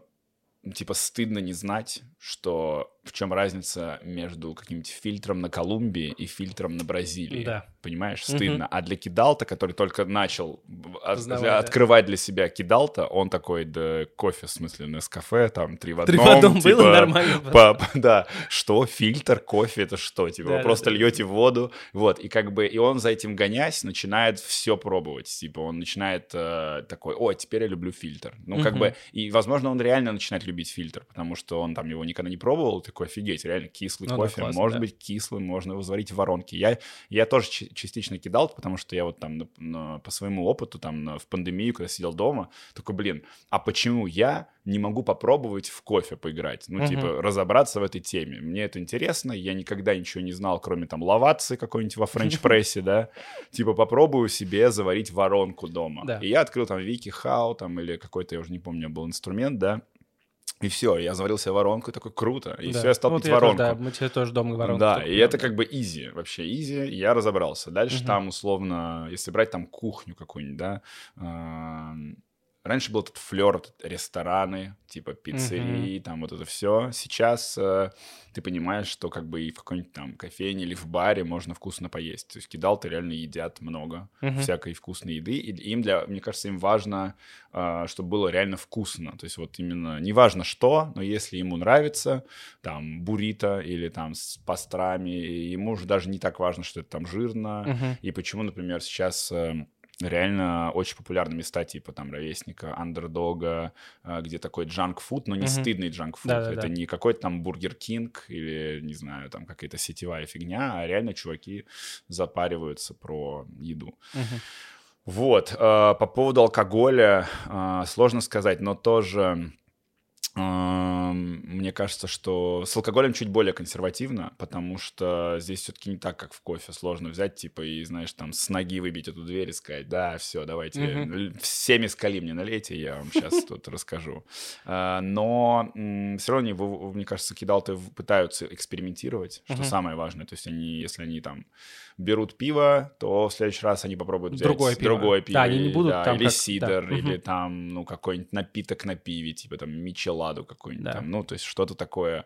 типа, стыдно не знать, что в чем разница между каким-нибудь фильтром на Колумбии и фильтром на Бразилии. Да. Понимаешь, стыдно. А для кидалта, который только начал от- Познавать, да. открывать для себя кидалта, он такой, да, кофе, в смысле, на кафе, там, три в Три одном. в одном было типа, нормально. по- да, что фильтр, кофе, это что? Типа, Да, вы да, просто да. льете воду, вот, и как бы, и он за этим гонясь начинает все пробовать, типа, он начинает э, такой, о, теперь я люблю фильтр. Ну, как Мгм. бы, и, возможно, он реально начинает любить фильтр, потому что он там его никогда не пробовал, такой, офигеть, реально кислый Ну да, кофе, классно, может да. быть кислым, можно его заварить в воронке. Я, я тоже частично кидал, потому что я вот там на- на- по своему опыту, там, на- в пандемию, когда сидел дома, такой, блин, а почему я не могу попробовать в кофе поиграть? Ну, Мгм. типа, разобраться в этой теме. Мне это интересно, я никогда ничего не знал, кроме там лавации какой-нибудь во френч-прессе, да. Типа, попробую себе заварить воронку дома. Да. И я открыл там Вики Хау, там, или какой-то, я уже не помню, был инструмент, да. И все, я заварил себе воронку, и такой, круто. И Да. все, я стал Вот пить я тоже, воронку. да, мы тебе тоже дома воронку. Да, и это как бы изи, вообще изи, я разобрался. Дальше Мгм. там условно, если брать там кухню какую-нибудь, да, раньше был этот флер, рестораны, типа пиццерии, там вот это все. Сейчас э, ты понимаешь, что как бы и в какой-нибудь там кофейне или в баре можно вкусно поесть. То есть кидалты реально едят много Мгм. всякой вкусной еды, и им для, мне кажется, им важно, а, чтобы было реально вкусно. То есть вот именно, неважно что, но если ему нравится, там, буррито или там с пастрами, ему уже даже не так важно, что это там жирно, Мгм. и почему, например, сейчас э, реально очень популярны места типа там ровесника, андердога, э, где такой junk food, но не Мгм. стыдный junk food. Да-да-да. Это не какой-то там Бургер Кинг или, не знаю, там какая-то сетевая фигня, а реально чуваки запариваются про еду. Мгм. Вот, э, по поводу алкоголя э, сложно сказать, но тоже мне кажется, что с алкоголем чуть более консервативно, потому что здесь все-таки не так, как в кофе. Сложно взять, типа, и, знаешь, там, с ноги выбить эту дверь и сказать, да, все, давайте, mm-hmm. всеми скали мне налейте, я вам сейчас тут расскажу. А, но все равно, мне кажется, кидалты пытаются экспериментировать, что самое важное. То есть они, если они там берут пиво, то в следующий раз они попробуют взять другое пиво. Другое пиво да, они не будут да, там или как... сидр, да. или там, ну, какой-нибудь напиток на пиве, типа там мичеладу какой-нибудь да. там, ну, то есть что-то такое.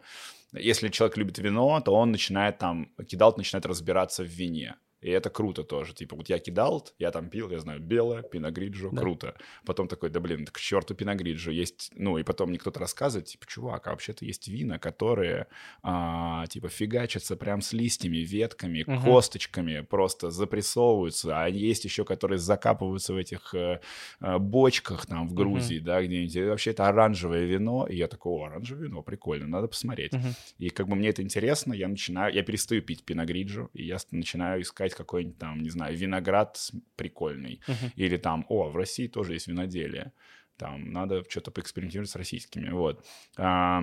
Если человек любит вино, то он начинает там, кидал, начинает разбираться в вине. И это круто тоже. Типа, вот я кидал, я там пил, я знаю, белое, пиногриджо, да. круто. Потом такой, да блин, к черту пиногриджо. Есть, ну, и потом мне кто-то рассказывает, типа, чувак, а вообще-то есть вина, которые, а, типа, фигачатся прям с листьями, ветками, угу. косточками, просто запрессовываются. А есть еще, которые закапываются в этих э, э, бочках там в Грузии, угу. да, где-нибудь. Вообще это оранжевое вино. И я такой, оранжевое вино, прикольно, надо посмотреть. Угу. И как бы мне это интересно, я начинаю, я перестаю пить пиногриджо, и я начинаю искать какой-нибудь там, не знаю, виноград прикольный. Uh-huh. Или там, о, в России тоже есть виноделие. Там надо что-то поэкспериментировать с российскими. Вот. А,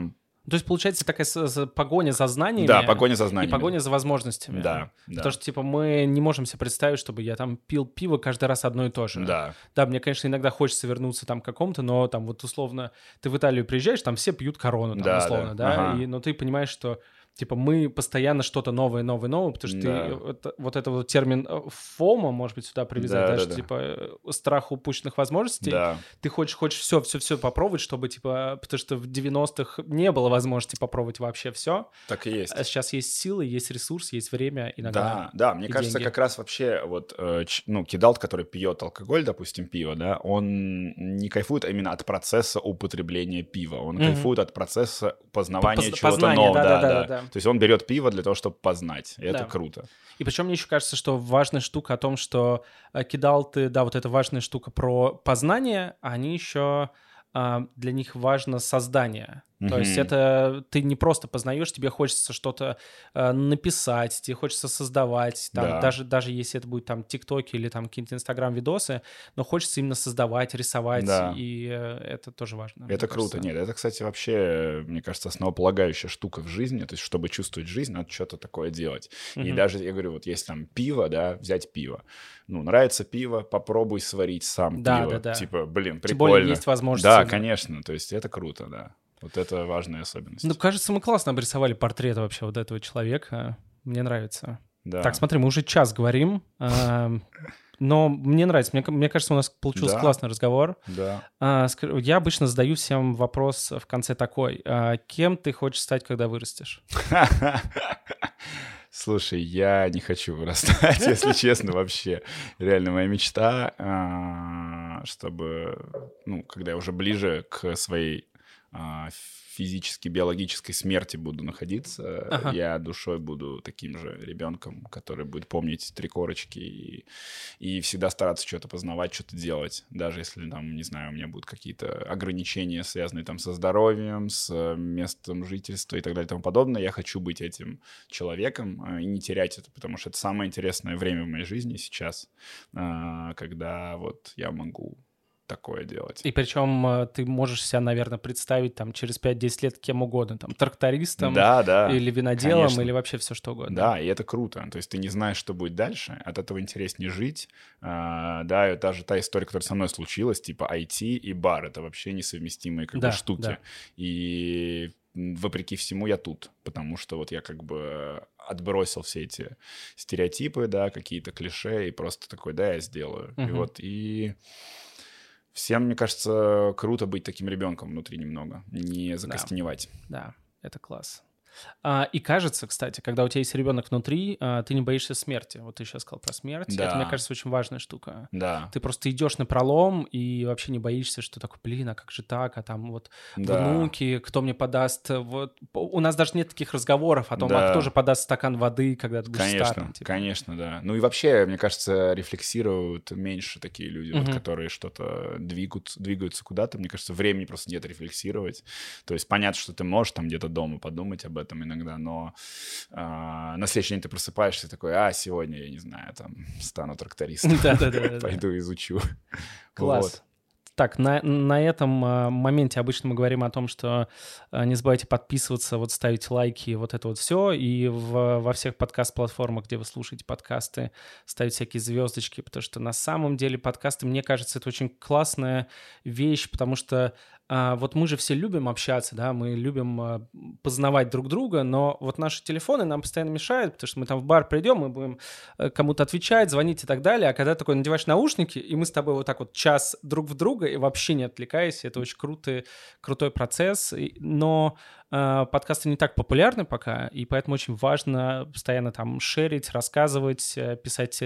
то есть, получается, такая погоня за знаниями. Да, погоня за знаниями. И погоня за возможностями. Да, да. Потому что, типа, мы не можем себе представить, чтобы я там пил пиво каждый раз одно и то же. Да. Да, мне, конечно, иногда хочется вернуться там к какому-то, но там вот условно ты в Италию приезжаешь, там все пьют корону, там, да, условно, да, да? Ага. И, но ты понимаешь, что типа мы постоянно что-то новое, новое, новое, потому что да. ты это, вот это вот термин э, фома, может быть, сюда привязать, да, даже да, типа э, страх упущенных возможностей. Да. Ты хочешь, хочешь все, все, все попробовать, чтобы типа, потому что в 90-х не было возможности попробовать вообще все. Так и есть. А сейчас есть силы, есть ресурс, есть время иногда. Да, да, мне кажется, деньги. как раз вообще вот, э, ну, кидалт, который пьет алкоголь, допустим, пиво, да, он не кайфует именно от процесса употребления пива, он mm-hmm. кайфует от процесса познавания Поз- чего-то нового. Да, да, да, да, да. То есть он берет пиво для того, чтобы познать. И да. это круто. И причем мне еще кажется, что важная штука о том, что э, кидал ты, да, вот эта важная штука про познание, они еще а, для них важно создание. Mm-hmm. То есть это ты не просто познаешь, тебе хочется что-то э, написать, тебе хочется создавать, там, да. даже, даже если это будет там ТикТоки или там какие-то Инстаграм-видосы, но хочется именно создавать, рисовать, да. и э, это тоже важно. Это круто. Кажется. Нет, это, кстати, вообще, мне кажется, основополагающая штука в жизни. То есть, чтобы чувствовать жизнь, надо что-то такое делать. Mm-hmm. И даже, я говорю, вот есть там пиво, да, взять пиво. Ну, нравится пиво, попробуй сварить сам да, пиво. Да, да. Типа, блин, прикольно. Тем более есть возможность. Да, конечно. То есть это круто, да. Вот это важная особенность. Ну, кажется, мы классно обрисовали портрет вообще вот этого человека. Мне нравится. Да. Так, смотри, мы уже час говорим, но мне нравится. Мне, мне кажется, у нас получился да. классный разговор. Да. А, я обычно задаю всем вопрос в конце такой. А, кем ты хочешь стать, когда вырастешь? Слушай, я не хочу вырастать, если честно, вообще. Реально моя мечта, а, чтобы, ну, когда я уже ближе к своей а, физически, биологической смерти буду находиться, ага. я душой буду таким же ребенком, который будет помнить три корочки и, и всегда стараться что-то познавать, что-то делать, даже если там, не знаю, у меня будут какие-то ограничения, связанные там со здоровьем, с местом жительства и так далее и тому подобное. Я хочу быть этим человеком а, и не терять это, потому что это самое интересное время в моей жизни сейчас, а, когда вот я могу такое делать. И причем э, ты можешь себя, наверное, представить там через 5-10 лет кем угодно, там, трактористом да, да, или виноделом, конечно. или вообще все что угодно. Да, и это круто. То есть ты не знаешь, что будет дальше, от этого интереснее жить. А, да, и даже та история, которая со мной случилась, типа IT и бар, это вообще несовместимые как да, бы штуки. Да. И вопреки всему я тут, потому что вот я как бы отбросил все эти стереотипы, да, какие-то клише, и просто такой, да, я сделаю. Угу. И вот, и Всем, мне кажется, круто быть таким ребенком внутри немного, не закостеневать. Да, да это класс. А, и кажется, кстати, когда у тебя есть ребенок внутри, а, ты не боишься смерти. Вот ты сейчас сказал про смерть. Да. Это, мне кажется, очень важная штука. Да. Ты просто идешь на пролом и вообще не боишься, что такое, блин, а как же так? А там вот да. внуки, кто мне подаст? Вот у нас даже нет таких разговоров о том, а да. а кто же подаст стакан воды, когда ты будешь конечно, старым. Типа. Конечно, да. Ну и вообще, мне кажется, рефлексируют меньше такие люди, угу. вот, которые что-то двигают, двигаются куда-то. Мне кажется, времени просто нет рефлексировать. То есть понятно, что ты можешь там где-то дома подумать об этом этом иногда, но э, на следующий день ты просыпаешься такой, а, сегодня, я не знаю, там, стану трактористом. Пойду изучу. Класс. Так, на, на этом э, моменте обычно мы говорим о том, что э, не забывайте подписываться, вот ставить лайки, вот это вот все. И в, во всех подкаст-платформах, где вы слушаете подкасты, ставить всякие звездочки, потому что на самом деле подкасты, мне кажется, это очень классная вещь, потому что вот мы же все любим общаться, да, мы любим а, познавать друг друга, но вот наши телефоны нам постоянно мешают, потому что мы там в бар придем, мы будем э, кому-то отвечать, звонить и так далее, а когда такой надеваешь наушники, и мы с тобой вот так вот час друг в друга и вообще не отвлекаясь, это очень крутой, крутой процесс, но подкасты не так популярны пока, и поэтому очень важно постоянно там шерить, рассказывать, э, писать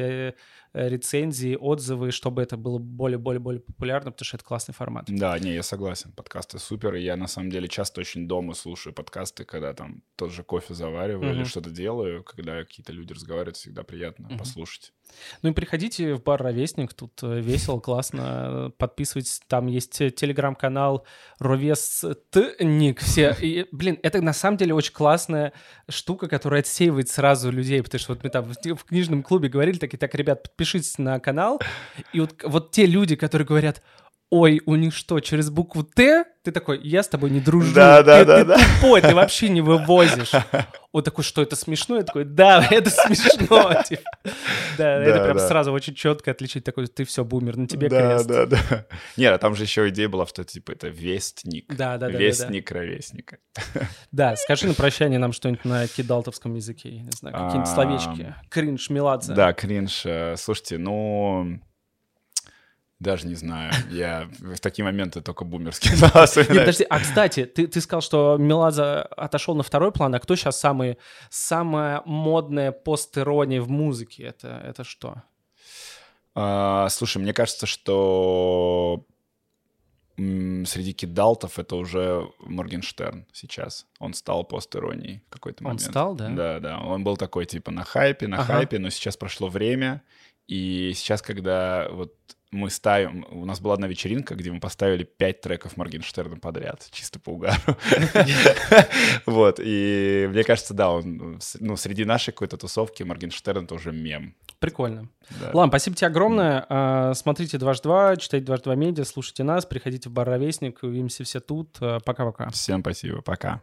Э, рецензии, отзывы, чтобы это было более-более-более популярно, потому что это классный формат. Да, не, я согласен, подкасты супер, и я на самом деле часто очень дома слушаю подкасты, когда там тот же кофе завариваю mm-hmm. или что-то делаю, когда какие-то люди разговаривают, всегда приятно mm-hmm. послушать. Ну и приходите в бар «Ровесник», тут э, весело, классно, подписывайтесь, там есть телеграм-канал «Ровесник», все, и, блин, это на самом деле очень классная штука, которая отсеивает сразу людей, потому что вот мы там в книжном клубе говорили, такие, так, ребят, подпишитесь на канал, и вот, вот те люди, которые говорят, ой, у них что, через букву Т? Ты такой, я с тобой не дружу. Да, да, ты, да, ты да. тупой, ты вообще не вывозишь. Он такой, что это смешно? Я такой, да, это смешно. Типа. Да, это прям сразу очень четко отличить такой, ты все, бумер, на тебе крест. Да, да, да. Нет, а там же еще идея была, что типа это вестник. Да, да, да. Вестник ровесника. Да, скажи на прощание нам что-нибудь на кидалтовском языке, не знаю, какие-нибудь словечки. Кринж, Меладзе. Да, кринж. Э, слушайте, ну... Даже не знаю. Я в такие моменты только бумерские Нет, подожди, а кстати, ты, ты сказал, что Меладзе отошел на второй план, а кто сейчас самый, самая модная постерония в музыке? Это, это что? А, слушай, мне кажется, что среди кидалтов это уже Моргенштерн сейчас. Он стал постеронией в какой-то момент. Он стал, да? Да, да. Он был такой типа на хайпе, на ага. хайпе, но сейчас прошло время, и сейчас, когда вот мы ставим... У нас была одна вечеринка, где мы поставили пять треков Моргенштерна подряд, чисто по угару. Вот, и мне кажется, да, он, ну, среди нашей какой-то тусовки Моргенштерн тоже мем. Прикольно. Да. Ладно, спасибо тебе огромное. А, смотрите «Дважды два», читайте «Дважды два медиа», слушайте нас, приходите в бар «Ровесник», увидимся все тут. А, пока-пока. Всем спасибо, пока.